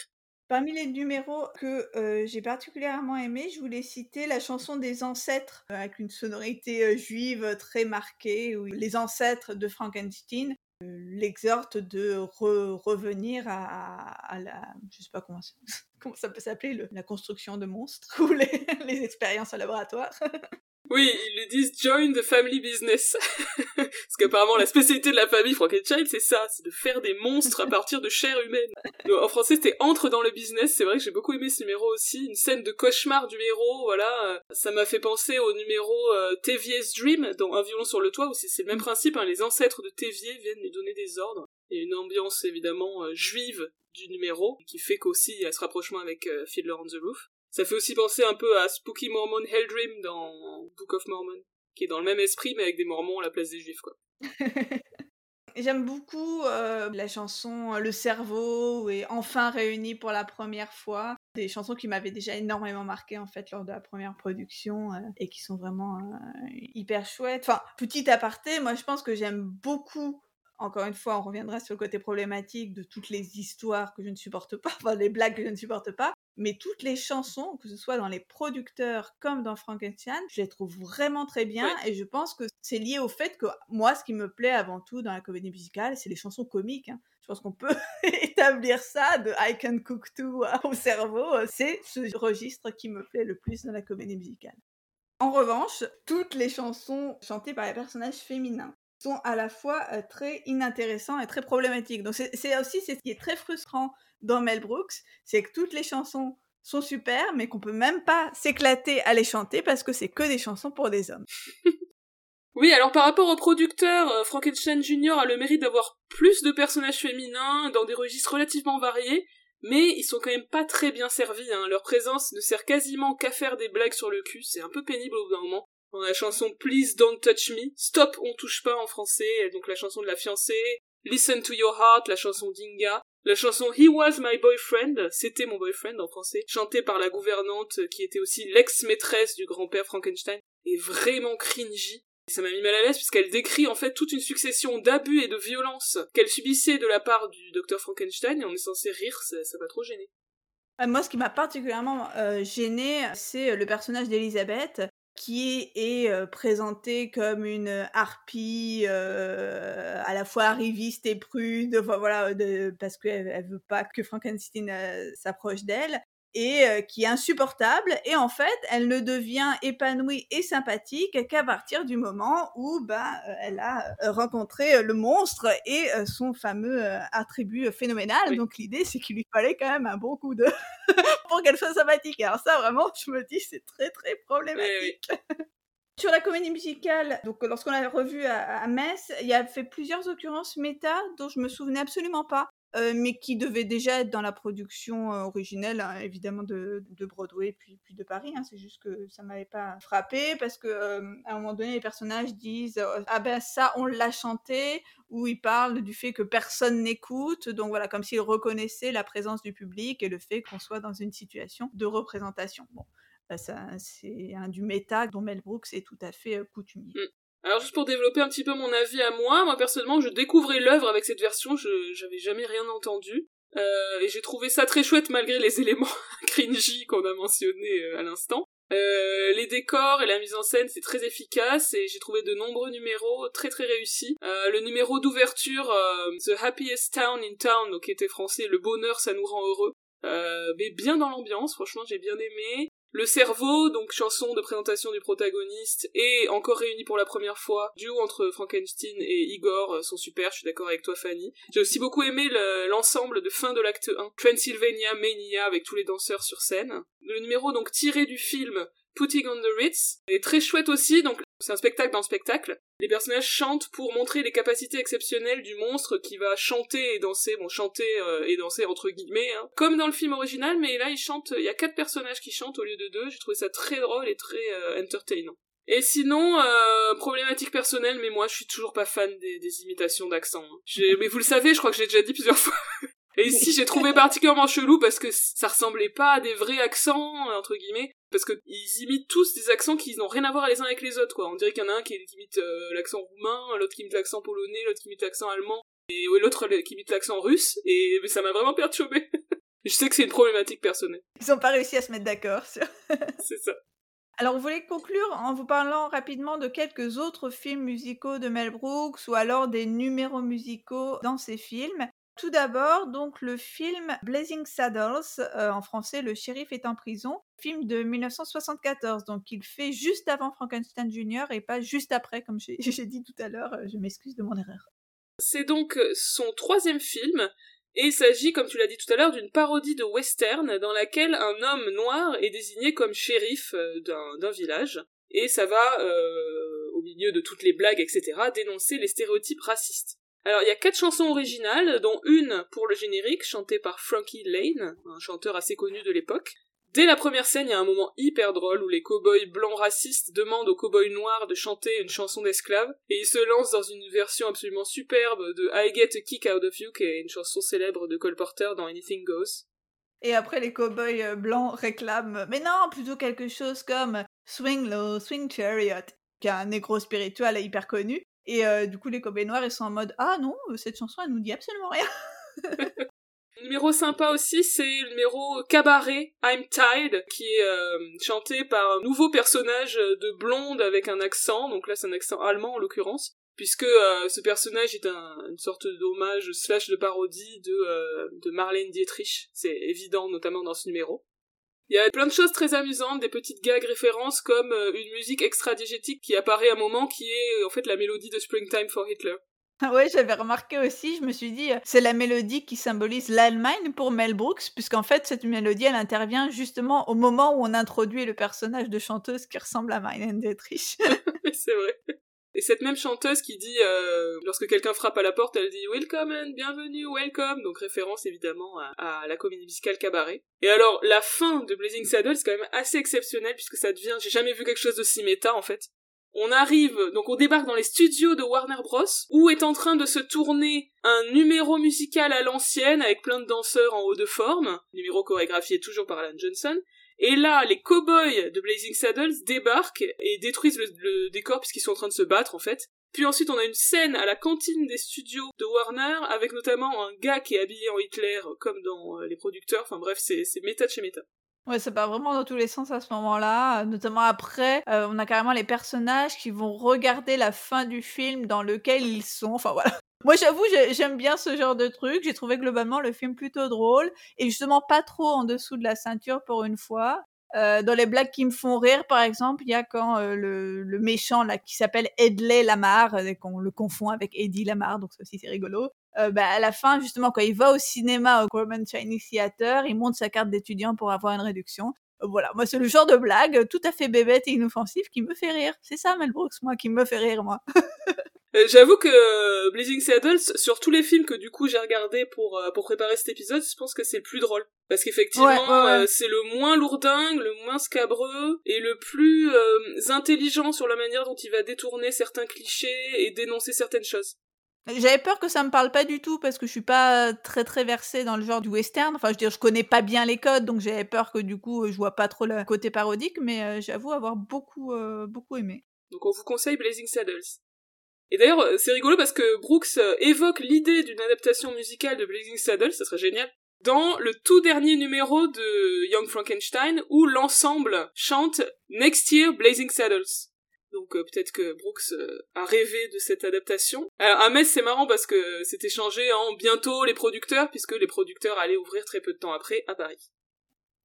Parmi les numéros que euh, j'ai particulièrement aimés, je voulais citer la chanson des ancêtres, euh, avec une sonorité euh, juive très marquée, où les ancêtres de Frankenstein l'exhortent de re- revenir à, la, je sais pas comment ça, comment peut s'appeler, le- la construction de monstres ou les expériences en laboratoire. Oui, ils lui disent join the family business. Parce qu'apparemment la spécialité de la famille Frankenstein, c'est ça, c'est de faire des monstres à partir de chair humaine. en français, c'était entre dans le business. C'est vrai que j'ai beaucoup aimé ce numéro aussi. Une scène de cauchemar du héros, voilà. Ça m'a fait penser au numéro euh, Tevye's Dream dans Un violon sur le toit, où c'est le même principe. Hein. les ancêtres de Tevier viennent lui donner des ordres. A une ambiance évidemment euh, juive du numéro, qui fait qu'aussi il y a ce rapprochement avec euh, Fiddler on the Roof. Ça fait aussi penser un peu à Spooky Mormon Helldream dans Book of Mormon, qui est dans le même esprit mais avec des mormons à la place des juifs quoi. J'aime beaucoup euh, la chanson Le cerveau est enfin réuni pour la première fois. Des chansons qui m'avaient déjà énormément marqué en fait lors de la première production euh, et qui sont vraiment euh, hyper chouettes. Enfin, petit aparté, moi je pense que j'aime beaucoup encore une fois, on reviendra sur le côté problématique de toutes les histoires que je ne supporte pas, enfin les blagues que je ne supporte pas mais toutes les chansons, que ce soit dans les producteurs comme dans Frankenstein, je les trouve vraiment très bien et je pense que c'est lié au fait que moi, ce qui me plaît avant tout dans la comédie musicale, c'est les chansons comiques. Hein. Je pense qu'on peut établir ça de I Can Cook Too au cerveau. C'est ce registre qui me plaît le plus dans la comédie musicale. En revanche, toutes les chansons chantées par les personnages féminins sont à la fois euh, très inintéressants et très problématiques. Donc c'est aussi ce qui est très frustrant dans Mel Brooks, c'est que toutes les chansons sont super, mais qu'on peut même pas s'éclater à les chanter parce que c'est que des chansons pour des hommes. oui, alors par rapport au producteur, euh, Frankenstein Jr. a le mérite d'avoir plus de personnages féminins dans des registres relativement variés, mais ils sont quand même pas très bien servis. Hein. Leur présence ne sert quasiment qu'à faire des blagues sur le cul, c'est un peu pénible au bout d'un moment. Dans la chanson Please Don't Touch Me, Stop On Touche Pas en français, donc la chanson de la fiancée, Listen to Your Heart, la chanson d'Inga, la chanson He Was My Boyfriend, c'était mon boyfriend en français, chantée par la gouvernante qui était aussi l'ex-maîtresse du grand-père Frankenstein, est vraiment cringy. Et ça m'a mis mal à l'aise puisqu'elle décrit en fait toute une succession d'abus et de violences qu'elle subissait de la part du docteur Frankenstein et on est censé rire, ça, va trop gêner. Euh, moi, ce qui m'a particulièrement euh, gêné, c'est le personnage d'Elisabeth, qui est, euh, présentée comme une harpie euh, à la fois arriviste et prude, voilà, de, parce qu'elle elle veut pas que Frankenstein euh, s'approche d'elle et euh, qui est insupportable. Et en fait, elle ne devient épanouie et sympathique qu'à partir du moment où bah, elle a rencontré le monstre et son fameux attribut phénoménal. Donc l'idée, c'est qu'il lui fallait quand même un bon coup de pour qu'elle soit sympathique. Alors ça, vraiment, je me dis, c'est très très problématique. Sur la comédie musicale, donc lorsqu'on l'a revue à, à, Metz, il y a fait plusieurs occurrences méta dont je me souvenais absolument pas. Euh, mais qui devait déjà être dans la production euh, originelle, hein, évidemment de, de, Broadway puis, puis de Paris. Hein. C'est juste que ça m'avait pas frappé parce que euh, à un moment donné, les personnages disent ah ben ça on l'a chanté ou ils parlent du fait que personne n'écoute. Donc voilà, comme s'ils reconnaissaient la présence du public et le fait qu'on soit dans une situation de représentation. Bon. Bah, c'est un du méta dont Mel Brooks est tout à fait coutumier. Alors juste pour développer un petit peu mon avis à moi, moi personnellement je découvrais l'œuvre avec cette version, je j'avais jamais rien entendu. Euh, et j'ai trouvé ça très chouette malgré les éléments cringy qu'on a mentionnés euh, à l'instant. Euh, les décors et la mise en scène c'est très efficace et j'ai trouvé de nombreux numéros très très réussis. Euh, le numéro d'ouverture euh, The Happiest Town in Town, donc qui était français, le bonheur ça nous rend heureux, mais bien dans l'ambiance, franchement j'ai bien aimé. Le cerveau, donc chanson de présentation du protagoniste, et encore réuni pour la première fois, duo entre Frankenstein et Igor euh, sont super, je suis d'accord avec toi Fanny. J'ai aussi beaucoup aimé l'ensemble de fin de l'acte 1, Transylvania Mania avec tous les danseurs sur scène. Le numéro donc tiré du film Putting on the Ritz est très chouette aussi, donc c'est un spectacle dans le spectacle. Les personnages chantent pour montrer les capacités exceptionnelles du monstre qui va chanter et danser, bon chanter euh, et danser entre guillemets, hein. comme dans le film original, mais là il chante, il y a quatre personnages qui chantent au lieu de deux, j'ai trouvé ça très drôle et très euh, entertainant. Et sinon, euh, problématique personnelle, mais moi je suis toujours pas fan des, imitations d'accent. Hein. Mais vous le savez, je crois que j'ai déjà dit plusieurs fois. Et ici, j'ai trouvé particulièrement chelou parce que ça ressemblait pas à des vrais accents, entre guillemets, parce que ils imitent tous des accents qui n'ont rien à voir les uns avec les autres, quoi. On dirait qu'il y en a un qui, imite euh, l'accent roumain, l'autre qui imite l'accent polonais, l'autre qui imite l'accent allemand, et l'autre qui imite l'accent russe, et ça m'a vraiment perturbé. Je sais que c'est une problématique personnelle. Ils ont pas réussi à se mettre d'accord sur... c'est ça. Alors, vous voulez conclure en vous parlant rapidement de quelques autres films musicaux de Mel Brooks ou alors des numéros musicaux dans ces films? Tout d'abord, donc le film Blazing Saddles, euh, en français Le shérif est en prison, film de 1974, donc il fait juste avant Frankenstein Jr. et pas juste après, comme j'ai dit tout à l'heure, euh, je m'excuse de mon erreur. C'est donc euh, son troisième film, et il s'agit, comme tu l'as dit tout à l'heure, d'une parodie de western dans laquelle un homme noir est désigné comme shérif d'un village, et ça va, au milieu de toutes les blagues, etc., dénoncer les stéréotypes racistes. Alors il y a quatre chansons originales, dont une pour le générique, chantée par Frankie Lane, un chanteur assez connu de l'époque. Dès la première scène, il y a un moment hyper drôle où les cow-boys blancs racistes demandent aux cow-boys noirs de chanter une chanson d'esclave, et ils se lancent dans une version absolument superbe de I Get a Kick Out of You, qui est une chanson célèbre de Cole Porter dans Anything Goes. Et après, les cow-boys euh, blancs réclament, mais non, plutôt quelque chose comme Swing Low, Swing Chariot, qui est un négro spirituel hyper connu. Et euh, du coup, les copains noirs, sont en mode Ah non, euh, cette chanson, elle nous dit absolument rien. numéro sympa aussi, c'est le numéro Cabaret, I'm Tired, qui est euh, chanté par un nouveau personnage de blonde avec un accent, donc là c'est un accent allemand en l'occurrence, puisque ce personnage est une sorte d'hommage slash de parodie de, de Marlène Dietrich, c'est évident notamment dans ce numéro. Il y a plein de choses très amusantes, des petites gags références comme euh, une musique extra-diégétique qui apparaît à un moment qui est en fait la mélodie de Springtime for Hitler. Ah ouais, j'avais remarqué aussi, je me suis dit, euh, c'est la mélodie qui symbolise l'Allemagne pour Mel Brooks, puisqu'en fait, cette mélodie, elle intervient justement au moment où on introduit le personnage de chanteuse qui ressemble à Marlène Dietrich. c'est vrai. Et cette même chanteuse qui dit, euh, lorsque quelqu'un frappe à la porte, elle dit Welcome and bienvenue, welcome, donc référence évidemment à, la comédie musicale Cabaret. Et alors, la fin de Blazing Saddles, c'est quand même assez exceptionnel puisque ça devient, j'ai jamais vu quelque chose d'aussi méta en fait. On arrive, donc on débarque dans les studios de Warner Bros, où est en train de se tourner un numéro musical à l'ancienne avec plein de danseurs en haut de forme, numéro chorégraphié toujours par Alan Johnson, et là, les cowboys de Blazing Saddles débarquent et détruisent le, décor puisqu'ils sont en train de se battre en fait. Puis ensuite, on a une scène à la cantine des studios de Warner avec notamment un gars qui est habillé en Hitler comme dans euh, les producteurs. Enfin bref, c'est méta de chez méta. Ouais, ça part vraiment dans tous les sens à ce moment-là. Notamment après, euh, on a carrément les personnages qui vont regarder la fin du film dans lequel ils sont. Enfin voilà. Moi, j'avoue, j'aime bien ce genre de truc. J'ai trouvé globalement le film plutôt drôle et justement pas trop en dessous de la ceinture pour une fois. Euh, dans les blagues qui me font rire, par exemple, il y a quand euh, le, méchant là qui s'appelle Edley Lamar, euh, qu'on le confond avec Eddie Lamar, donc ça aussi c'est rigolo. Euh, bah, à la fin, justement, quand il va au cinéma au Gorman Chinese Theater, il monte sa carte d'étudiant pour avoir une réduction. Voilà, moi c'est le genre de blague tout à fait bébête et inoffensive qui me fait rire. C'est ça, Mel Brooks, moi, qui me fait rire, moi. Euh, j'avoue que euh, Blazing Saddles, sur tous les films que du coup j'ai regardé pour euh, pour préparer cet épisode, je pense que c'est le plus drôle parce qu'effectivement c'est le moins lourdingue, le moins scabreux et le plus intelligent sur la manière dont il va détourner certains clichés et dénoncer certaines choses. J'avais peur que ça me parle pas du tout parce que je suis pas très très versée dans le genre du western. Enfin, je veux dire, je connais pas bien les codes, donc j'avais peur que du coup je vois pas trop le côté parodique, mais j'avoue avoir beaucoup beaucoup aimé. Donc on vous conseille Blazing Saddles. Et d'ailleurs, euh, c'est rigolo parce que Brooks euh, évoque l'idée d'une adaptation musicale de Blazing Saddles, ça serait génial, dans le tout dernier numéro de Young Frankenstein où l'ensemble chante Next Year Blazing Saddles. Donc euh, peut-être que Brooks a rêvé de cette adaptation. Alors à Metz c'est marrant parce que c'était changé en bientôt les producteurs puisque les producteurs allaient ouvrir très peu de temps après à Paris.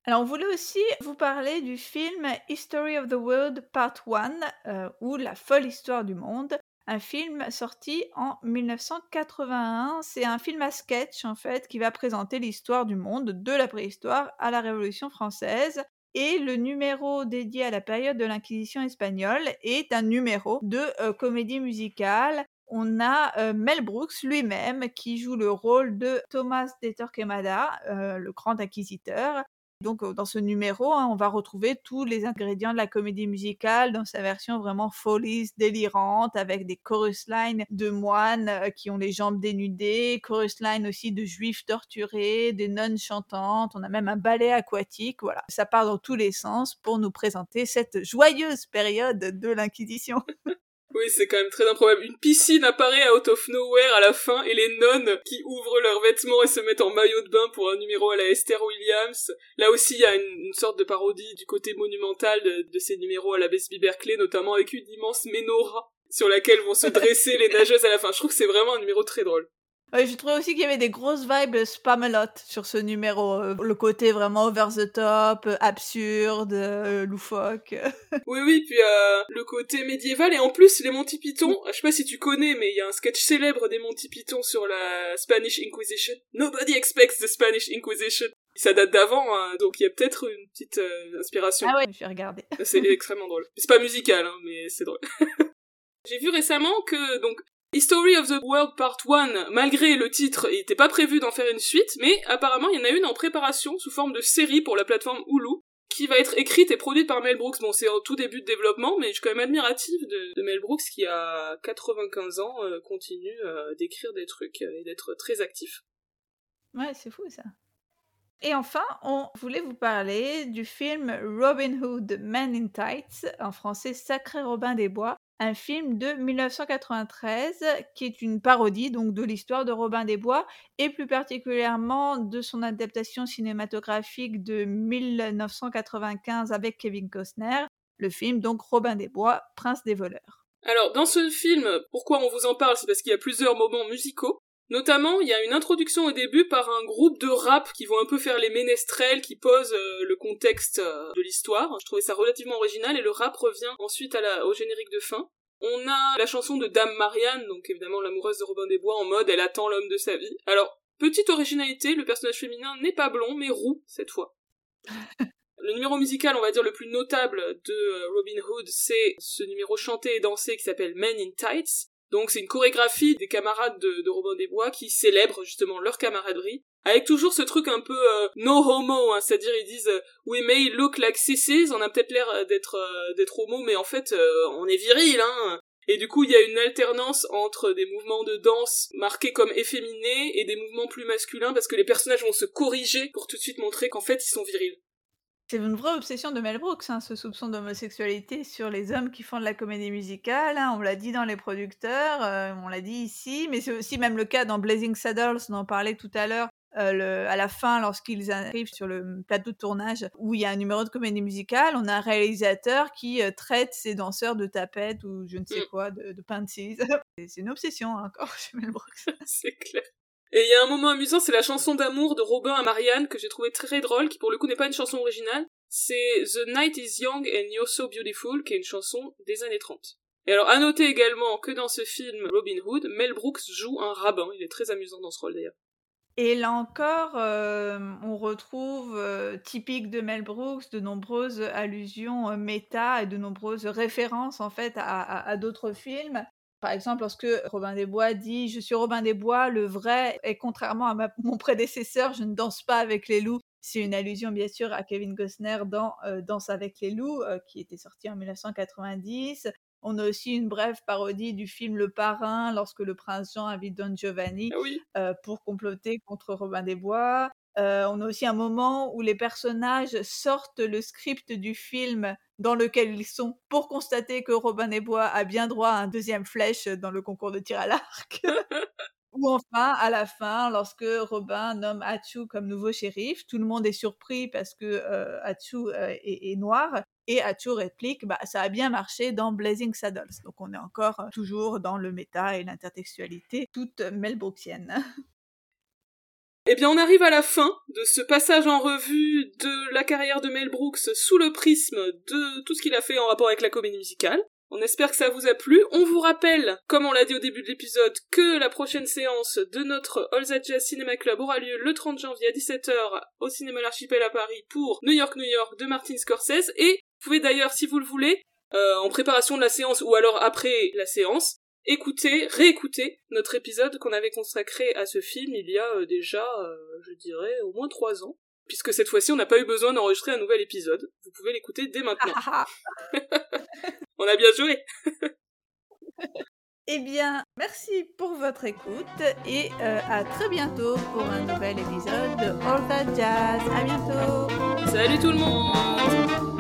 Alors on voulait aussi vous parler du film History of the World Part 1 ou La folle histoire du monde un film sorti en 1981. C'est un film à sketch en fait qui va présenter l'histoire du monde de la préhistoire à la Révolution française. Et le numéro dédié à la période de l'Inquisition espagnole est un numéro de euh, comédie musicale. On a euh, Mel Brooks lui-même qui joue le rôle de Thomas de Torquemada, euh, le grand inquisiteur, donc dans ce numéro, hein, on va retrouver tous les ingrédients de la comédie musicale dans sa version vraiment folies, délirante, avec des chorus lines de moines qui ont les jambes dénudées, chorus lines aussi de juifs torturés, des nonnes chantantes, on a même un ballet aquatique, voilà. Ça part dans tous les sens pour nous présenter cette joyeuse période de l'Inquisition. Oui, c'est quand même très improbable. Une piscine apparaît out of nowhere à la fin et les nonnes qui ouvrent leurs vêtements et se mettent en maillot de bain pour un numéro à la Esther Williams. Là aussi, il y a une, sorte de parodie du côté monumental de, ces numéros à la Besby Berkeley, notamment avec une immense menorah sur laquelle vont se dresser les nageuses à la fin. Je trouve que c'est vraiment un numéro très drôle. Ouais, je trouvais aussi qu'il y avait des grosses vibes Spamalot sur ce numéro. euh, le côté vraiment over the top, euh, absurde, euh, loufoque. Oui, oui, puis euh, le côté médiéval, et en plus, les Monty Python, je sais pas si tu connais, mais il y a un sketch célèbre des Monty Python sur la Spanish Inquisition. Nobody expects the Spanish Inquisition. Ça date d'avant, hein, donc il y a peut-être une petite inspiration. Ah ouais, je vais regarder. C'est extrêmement drôle. C'est pas musical, hein, mais c'est drôle. J'ai vu récemment que, donc, History of the World Part 1, malgré le titre, il était pas prévu d'en faire une suite, mais apparemment il y en a une en préparation sous forme de série pour la plateforme Hulu, qui va être écrite et produite par Mel Brooks. Bon, c'est au tout début de développement, mais je suis quand même admirative de, de Mel Brooks qui, à 95 ans, euh, continue euh, d'écrire des trucs euh, et d'être très actif. Ouais, c'est fou ça. Et enfin, on voulait vous parler du film Robin Hood Man in Tights, en français Sacré Robin des Bois, un film de 1993 qui est une parodie donc de l'histoire de Robin des Bois et plus particulièrement de son adaptation cinématographique de 1995 avec Kevin Costner, le film donc Robin des Bois, Prince des voleurs. Alors, dans ce film, pourquoi on vous en parle? C'est parce qu'il y a plusieurs moments musicaux. Notamment, il y a une introduction au début par un groupe de rap qui vont un peu faire les ménestrels, qui posent euh, le contexte euh, de l'histoire. Je trouvais ça relativement original et le rap revient ensuite à la, au générique de fin. On a la chanson de Dame Marianne, donc évidemment l'amoureuse de Robin des Bois, en mode elle attend l'homme de sa vie. Alors, petite originalité, le personnage féminin n'est pas blond, mais roux cette fois. Le numéro musical, on va dire, le plus notable de euh, Robin Hood, c'est ce numéro chanté et dansé qui s'appelle Men in Tights. Donc c'est une chorégraphie des camarades de, Robin des Bois qui célèbrent justement leur camaraderie, avec toujours ce truc un peu euh, no homo, hein, c'est-à-dire ils disent euh, we may look like sissies, on a peut-être l'air euh, d'être euh, d'être homo, mais en fait euh, on est viril, hein. Et du coup il y a une alternance entre des mouvements de danse marqués comme efféminés et des mouvements plus masculins parce que les personnages vont se corriger pour tout de suite montrer qu'en fait ils sont virils. C'est une vraie obsession de Mel Brooks, hein, ce soupçon d'homosexualité sur les hommes qui font de la comédie musicale. hein. on l'a dit dans les producteurs, euh, on l'a dit ici, mais c'est aussi même le cas dans Blazing Saddles, on en parlait tout à l'heure. euh, le- à la fin, lorsqu'ils arrivent sur le plateau de tournage où il y a un numéro de comédie musicale, on a un réalisateur qui euh, traite ses danseurs de tapettes ou je ne sais Mm. quoi, de, de panties. C'est- c'est une obsession hein, encore chez Mel Brooks. c'est clair. Et il y a un moment amusant, c'est la chanson d'amour de Robin à Marianne que j'ai trouvé très drôle, qui pour le coup n'est pas une chanson originale. C'est The Night is Young and You're So Beautiful, qui est une chanson des années 30. Et alors, à noter également que dans ce film Robin Hood, Mel Brooks joue un rabbin. Il est très amusant dans ce rôle d'ailleurs. Et là encore, euh, on retrouve, euh, typique de Mel Brooks, de nombreuses allusions euh, méta et de nombreuses références en fait à, d'autres films. Par exemple, lorsque Robin des Bois dit Je suis Robin des Bois, le vrai, et contrairement à ma- mon prédécesseur, je ne danse pas avec les loups. C'est une allusion bien sûr à Kevin Costner dans euh, Danse avec les loups, euh, qui était sorti en 1990. On a aussi une brève parodie du film Le Parrain, lorsque le prince Jean invite Don Giovanni Ah oui, euh, pour comploter contre Robin des Bois. Euh, on a aussi un moment où les personnages sortent le script du film dans lequel ils sont pour constater que Robin des Bois a bien droit à un deuxième flèche dans le concours de tir à l'arc. Ou enfin, à la fin, lorsque Robin nomme Hachu comme nouveau shérif, tout le monde est surpris parce que euh, Hachu euh, est, est noir. Et Hachu réplique, bah, ça a bien marché dans Blazing Saddles. Donc on est encore euh, toujours dans le méta et l'intertextualité, toute Mel Brooksienne. Eh bien, on arrive à la fin de ce passage en revue de la carrière de Mel Brooks sous le prisme de tout ce qu'il a fait en rapport avec la comédie musicale. On espère que ça vous a plu. On vous rappelle, comme on l'a dit au début de l'épisode, que la prochaine séance de notre All That Jazz Cinema Club aura lieu le 30 janvier à 17h au Cinéma L'Archipel à Paris pour New York, New York de Martin Scorsese. Et vous pouvez d'ailleurs, si vous le voulez, euh, en préparation de la séance ou alors après la séance, écouter, réécouter notre épisode qu'on avait consacré à ce film il y a euh, déjà, euh, je dirais, au moins trois ans. Puisque cette fois-ci, on n'a pas eu besoin d'enregistrer un nouvel épisode. Vous pouvez l'écouter dès maintenant. on a bien joué Eh bien, merci pour votre écoute et euh, à très bientôt pour un nouvel épisode de All That Jazz. À bientôt Salut tout le monde